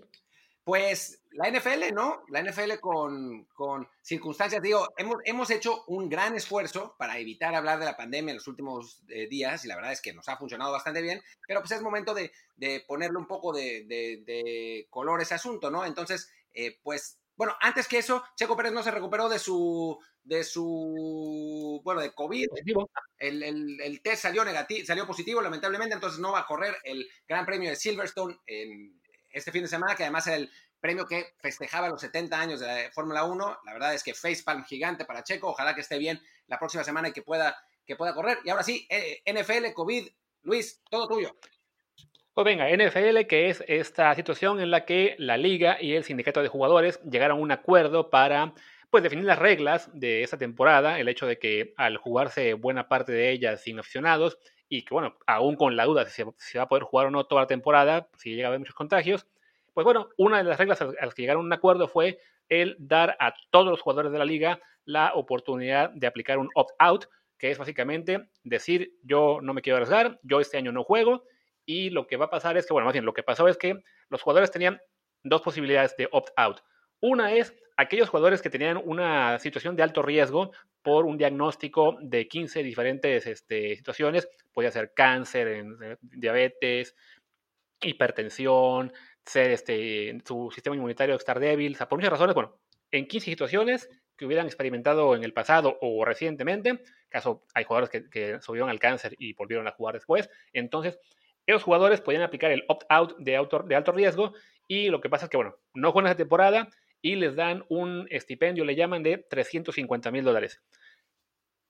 Pues la NFL, ¿no? La NFL con, con circunstancias, digo, hemos, hemos, hecho un gran esfuerzo para evitar hablar de la pandemia en los últimos eh, días y la verdad es que nos ha funcionado bastante bien, pero pues es momento de, de ponerle un poco de, de, de, color a ese asunto, ¿no? Entonces, eh, pues, bueno, antes que eso, Checo Pérez no se recuperó de su, de su, bueno, de COVID. El, el, el test salió negativo, salió positivo, lamentablemente, entonces no va a correr el Gran Premio de Silverstone en este fin de semana, que además era el premio que festejaba los 70 años de la Fórmula 1. La verdad es que facepalm gigante para Checo. Ojalá que esté bien la próxima semana y que pueda, que pueda correr. Y ahora sí, eh, NFL, COVID, Luis, todo tuyo. Pues venga, NFL, que es esta situación en la que la liga y el sindicato de jugadores llegaron a un acuerdo para pues definir las reglas de esta temporada, el hecho de que al jugarse buena parte de ellas sin aficionados y que bueno, aún con la duda de si se va a poder jugar o no toda la temporada, si llega a haber muchos contagios, pues bueno, una de las reglas a las que llegaron a un acuerdo fue el dar a todos los jugadores de la liga la oportunidad de aplicar un opt-out, que es básicamente decir, yo no me quiero arriesgar, yo este año no juego, y lo que va a pasar es que, bueno, más bien, lo que pasó es que los jugadores tenían dos posibilidades de opt-out. Una es aquellos jugadores que tenían una situación de alto riesgo por un diagnóstico de 15 diferentes este, situaciones, podía ser cáncer, eh, diabetes, hipertensión, ser este, su sistema inmunitario estar débil, o por muchas razones, bueno, en 15 situaciones que hubieran experimentado en el pasado o recientemente, caso hay jugadores que, que subieron al cáncer y volvieron a jugar después, entonces esos jugadores podían aplicar el opt-out de, de alto riesgo y lo que pasa es que, bueno, no juegan esa temporada y les dan un estipendio, le llaman de 350 mil dólares.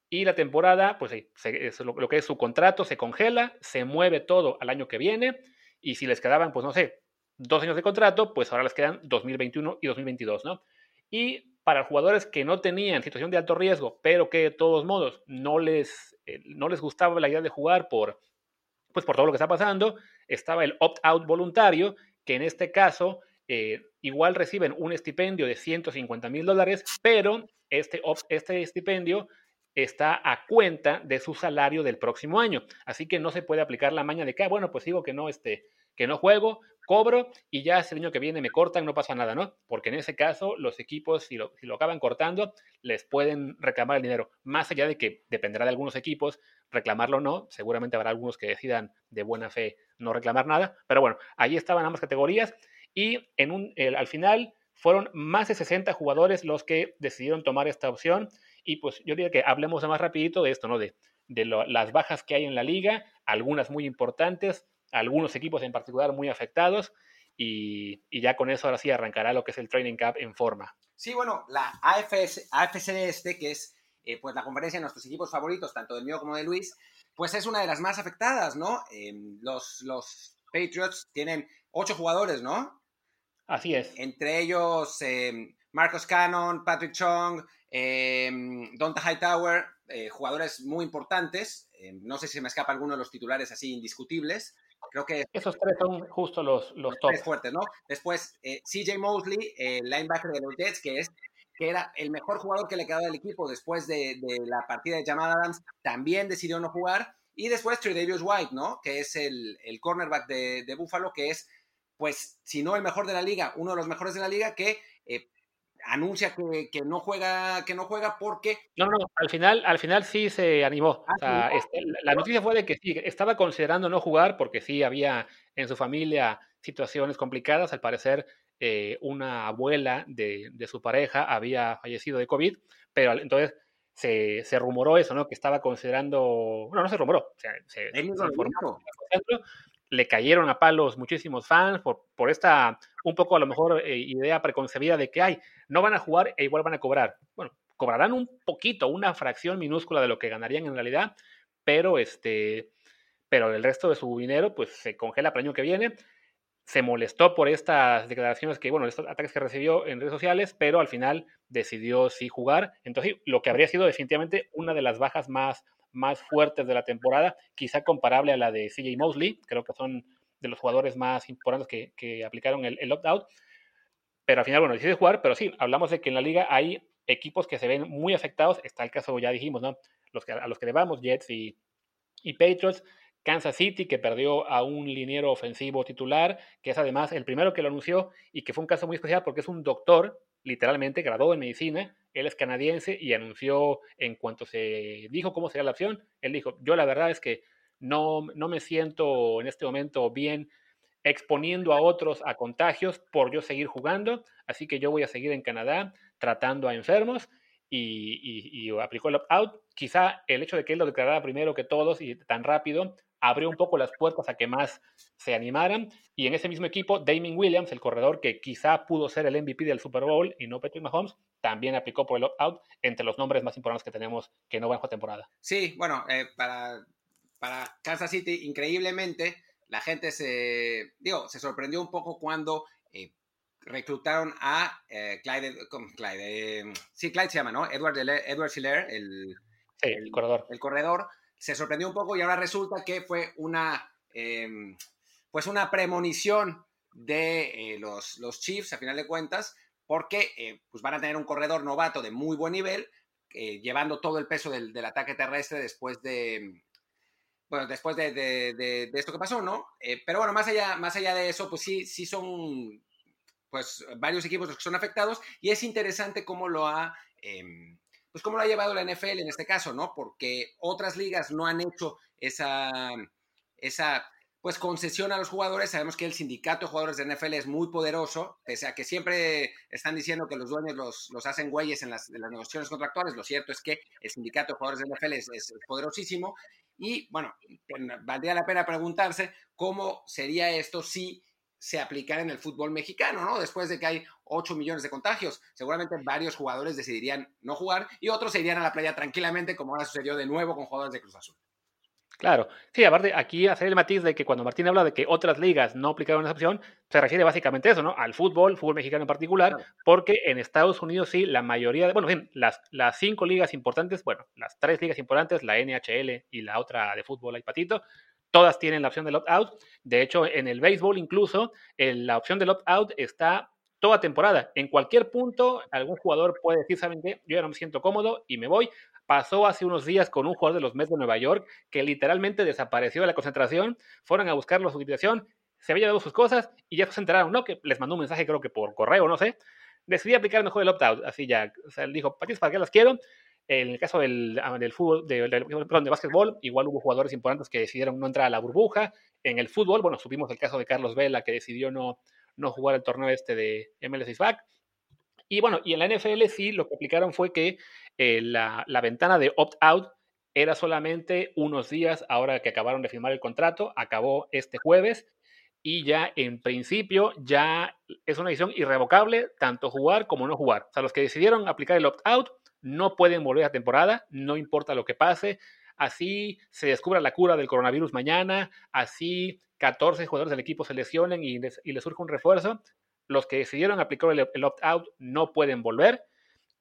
Y la temporada, pues lo, que es su contrato se congela, se mueve todo al año que viene y si les quedaban, pues no sé, dos años de contrato, pues ahora les quedan 2021 y 2022, ¿no? Y para jugadores que no tenían situación de alto riesgo, pero que de todos modos no les, eh, no les gustaba la idea de jugar por pues por todo lo que está pasando, estaba el opt-out voluntario, que en este caso eh, igual reciben un estipendio de 150 mil dólares, pero este, este estipendio está a cuenta de su salario del próximo año. Así que no se puede aplicar la maña de que, ah, bueno, pues digo que no, este, que no juego, cobro y ya ese año que viene me cortan, no pasa nada, ¿no? Porque en ese caso los equipos, si lo, si lo acaban cortando, les pueden reclamar el dinero. Más allá de que dependerá de algunos equipos reclamarlo o no, seguramente habrá algunos que decidan de buena fe no reclamar nada, pero bueno, ahí estaban ambas categorías y en un, al final fueron más de 60 jugadores los que decidieron tomar esta opción y pues yo diría que hablemos más rapidito de esto, ¿no? De, de las bajas que hay en la liga, algunas muy importantes, algunos equipos en particular muy afectados y, ya con eso ahora sí arrancará lo que es el Training Cup en forma. Sí, bueno, la AFS, AFC este, que es eh, pues la conferencia de nuestros equipos favoritos, tanto del mío como de Luis, pues es una de las más afectadas, ¿no? Em, los, los Patriots tienen ocho jugadores, ¿no? Así es. Entre ellos eh, Marcos Cannon, Patrick Chung, eh, Donta Hightower, eh, jugadores muy importantes. no sé si me escapa alguno de los titulares así indiscutibles. Creo que esos tres son justo los, los, top. fuertes, ¿no? Después, eh, CJ Mosley, el linebacker de los Jets, que es que era el mejor jugador que le quedaba al equipo después de, la partida de Jamal Adams, también decidió no jugar. Y después Davis White, ¿no? Que es el, el cornerback de, de, Buffalo, que es, pues, si no el mejor de la liga, uno de los mejores de la liga, que eh, anuncia que, no juega, que no juega porque. No, no, al final, al final sí se animó. Ah, este, la noticia fue de que sí, estaba considerando no jugar porque sí había en su familia situaciones complicadas. Al parecer, eh, una abuela de, su pareja había fallecido de COVID, pero entonces se, se, rumoró eso, ¿no? Que estaba considerando. Bueno, no se rumoró, se, se, se informó le cayeron a palos muchísimos fans por, por esta un poco a lo mejor eh, idea preconcebida de que hay, no van a jugar e igual van a cobrar. Bueno, cobrarán un poquito, una fracción minúscula de lo que ganarían en realidad, pero este, pero el resto de su dinero pues se congela para el año que viene. Se molestó por estas declaraciones que, bueno, estos ataques que recibió en redes sociales, pero al final decidió sí jugar. Entonces, lo que habría sido definitivamente una de las bajas más más fuertes de la temporada, quizá comparable a la de CJ Mosley, creo que son de los jugadores más importantes que, aplicaron el, el opt-out, pero al final, bueno, decide jugar, pero sí, hablamos de que en la liga hay equipos que se ven muy afectados, está el caso, ya dijimos, ¿no? A los que le vamos, Jets y, y Patriots, Kansas City, que perdió a un liniero ofensivo titular, que es además el primero que lo anunció y que fue un caso muy especial porque es un doctor, literalmente, graduado en medicina, él es canadiense y anunció en cuanto se dijo cómo sería la opción, él dijo, yo la verdad es que no, no me siento en este momento bien exponiendo a otros a contagios por yo seguir jugando, así que yo voy a seguir en Canadá tratando a enfermos y, aplicó el opt-out. Quizá el hecho de que él lo declarara primero que todos y tan rápido abrió un poco las puertas a que más se animaran. Y en ese mismo equipo, Damien Williams, el corredor que quizá pudo ser el MVP del Super Bowl y no Patrick Mahomes, también aplicó por el opt-out entre los nombres más importantes que tenemos que no van a temporada. Sí, bueno, eh, para, para Kansas City, increíblemente, la gente se, digo, se sorprendió un poco cuando eh, reclutaron a eh, Clyde, Clyde sí, Clyde se llama, ¿no? Edward, Edward Schiller, el, el, corredor. El corredor se sorprendió un poco y ahora resulta que fue una, em, pues una premonición de eh, los, los, Chiefs, a final de cuentas, porque eh, pues van a tener un corredor novato de muy buen nivel, eh, llevando todo el peso del, ataque terrestre después de, bueno, después de, de, esto que pasó, ¿no? pero bueno, más allá, más allá de eso, pues sí, sí son pues varios equipos los que son afectados y es interesante cómo lo ha em, pues cómo lo ha llevado la NFL en este caso, ¿no? Porque otras ligas no han hecho esa, esa pues concesión a los jugadores. Sabemos que el sindicato de jugadores de NFL es muy poderoso, pese a que siempre están diciendo que los dueños los, los hacen güeyes en las, negociaciones contractuales. Lo cierto es que el sindicato de jugadores de NFL es, es poderosísimo. Y bueno, valdría la pena preguntarse cómo sería esto si se aplicara en el fútbol mexicano, ¿no? Después de que hay 8 millones de contagios, seguramente varios jugadores decidirían no jugar y otros se irían a la playa tranquilamente, como ahora sucedió de nuevo con jugadores de Cruz Azul. Claro, sí, aparte aquí hacer el matiz de que cuando Martín habla de que otras ligas no aplicaron esa opción, se refiere básicamente a eso, ¿no? Al fútbol, fútbol mexicano en particular, porque en Estados Unidos sí, la mayoría, de, bueno, bien, las, las cinco ligas importantes, bueno, las tres ligas importantes, la NHL y la otra de fútbol, hay patito, todas tienen la opción del opt-out. De hecho, en el béisbol incluso, la opción del opt-out está toda temporada. En cualquier punto, algún jugador puede decir, ¿saben qué? Yo ya no me siento cómodo y me voy. Pasó hace unos días con un jugador de los Mets de Nueva York que literalmente desapareció de la concentración. Fueron a buscarlo su habitación, se había llevado sus cosas y ya se enteraron, ¿no? Que les mandó un mensaje, creo que por correo, no sé. Decidí aplicar mejor el opt-out. Así ya, o sea, él dijo, ¿para qué las quiero? En el caso del, ah, del fútbol, de, perdón, de básquetbol, igual hubo jugadores importantes que decidieron no entrar a la burbuja. En el fútbol, bueno, supimos el caso de Carlos Vela que decidió no, no jugar el torneo este de MLS back. Y bueno, y en la NFL sí lo que aplicaron fue que eh, la, la, ventana de opt-out era solamente unos días ahora que acabaron de firmar el contrato, acabó este jueves y ya en principio ya es una decisión irrevocable tanto jugar como no jugar. O sea, los que decidieron aplicar el opt-out no pueden volver a temporada, no importa lo que pase. Así se descubra la cura del coronavirus mañana, así 14 jugadores del equipo se lesionen y les, surge un refuerzo. Los que decidieron aplicar el, opt-out no pueden volver.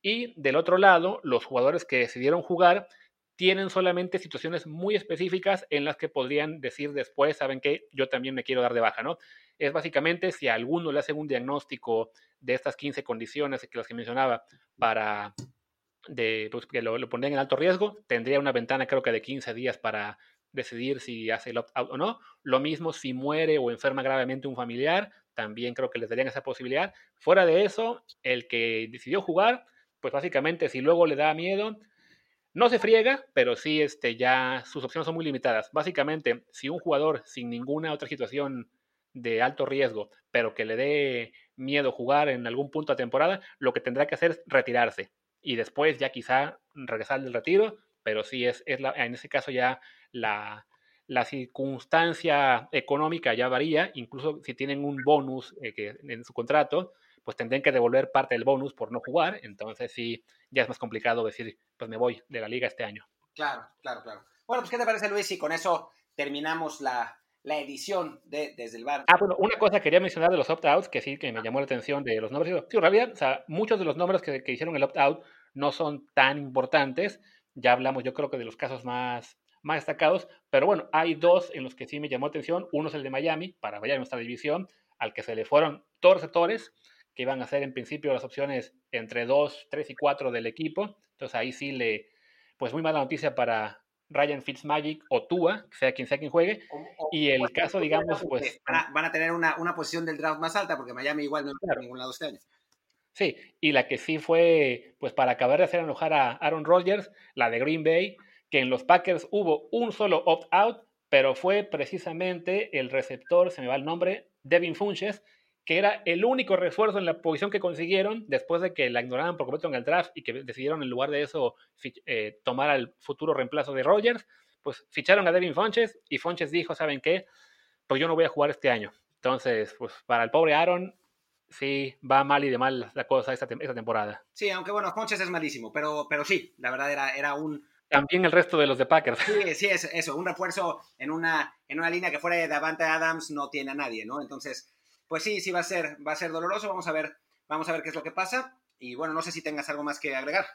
Y del otro lado, los jugadores que decidieron jugar tienen solamente situaciones muy específicas en las que podrían decir después, saben que yo también me quiero dar de baja, ¿no? Es básicamente si a alguno le hacen un diagnóstico de estas 15 condiciones que las que mencionaba para de, pues, que lo, lo, pondrían en alto riesgo, tendría una ventana creo que de 15 días para decidir si hace el opt-out o no. Lo mismo si muere o enferma gravemente un familiar, también creo que les darían esa posibilidad. Fuera de eso, el que decidió jugar, pues básicamente si luego le da miedo, no se friega, pero sí este, ya sus opciones son muy limitadas. Básicamente, si un jugador sin ninguna otra situación de alto riesgo, pero que le dé miedo jugar en algún punto de temporada, lo que tendrá que hacer es retirarse y después ya quizá regresar del retiro, pero sí es, es la, en ese caso ya la, la, circunstancia económica ya varía, incluso si tienen un bonus eh, que, en su contrato, pues tendrían que devolver parte del bonus por no jugar, entonces sí, ya es más complicado decir, pues me voy de la liga este año. Claro, claro, claro. Bueno, pues ¿qué te parece Luis? Y con eso terminamos la, la edición de Desde el Bar. Ah, bueno, una cosa quería mencionar de los opt-outs, que sí, que me llamó la atención de los nombres. Sí, en realidad, o sea, muchos de los nombres que, que hicieron el opt-out no son tan importantes. Ya hablamos, yo creo que de los casos más, más destacados, pero bueno, hay dos en los que sí me llamó atención. Uno es el de Miami, para vaya nuestra división, al que se le fueron todos los sectores, que iban a ser en principio las opciones entre 2, 3 y 4 del equipo. Entonces ahí sí le, pues muy mala noticia para, Ryan Fitzmagic o Tua, sea quien sea quien juegue. y el caso, digamos, pues. Van a, tener una, una, posición del draft más alta, porque Miami igual no está en ningún lado este año. Sí, y la que sí fue, pues para acabar de hacer enojar a Aaron Rodgers, la de Green Bay, que en los Packers hubo un solo opt-out, pero fue precisamente el receptor, se me va el nombre, Devin Funches, que era el único refuerzo en la posición que consiguieron después de que la ignoraban por completo en el draft y que decidieron en lugar de eso eh, tomar al futuro reemplazo de Rogers, pues ficharon a Devin Fonches y Fonches dijo, ¿saben qué? Pues yo no voy a jugar este año. Entonces, pues para el pobre Aaron, sí, va mal y de mal la cosa esta, temporada. Sí, aunque bueno, Fonches es malísimo, pero, pero sí, la verdad era, era un... También el resto de los de Packers. Sí, sí, es eso, un refuerzo en una, en una línea que fuera de Davante Adams no tiene a nadie, ¿no? Entonces, pues sí, sí va a ser, va a ser doloroso, vamos a ver, vamos a ver qué es lo que pasa. Y bueno, no sé si tengas algo más que agregar.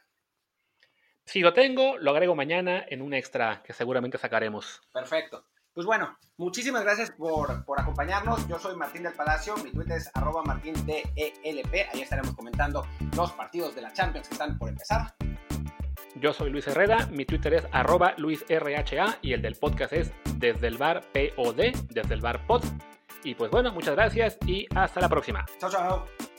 Si lo tengo, lo agrego mañana en un extra que seguramente sacaremos. Perfecto. Pues bueno, muchísimas gracias por, acompañarnos. Yo soy Martín del Palacio, mi Twitter es arroba martindelp. Ahí estaremos comentando los partidos de la Champions que están por empezar. Yo soy Luis Herrera, mi Twitter es arroba luisrha y el del podcast es desde el bar POD, desde el bar pod. Y pues bueno, muchas gracias y hasta la próxima. Chao, chao.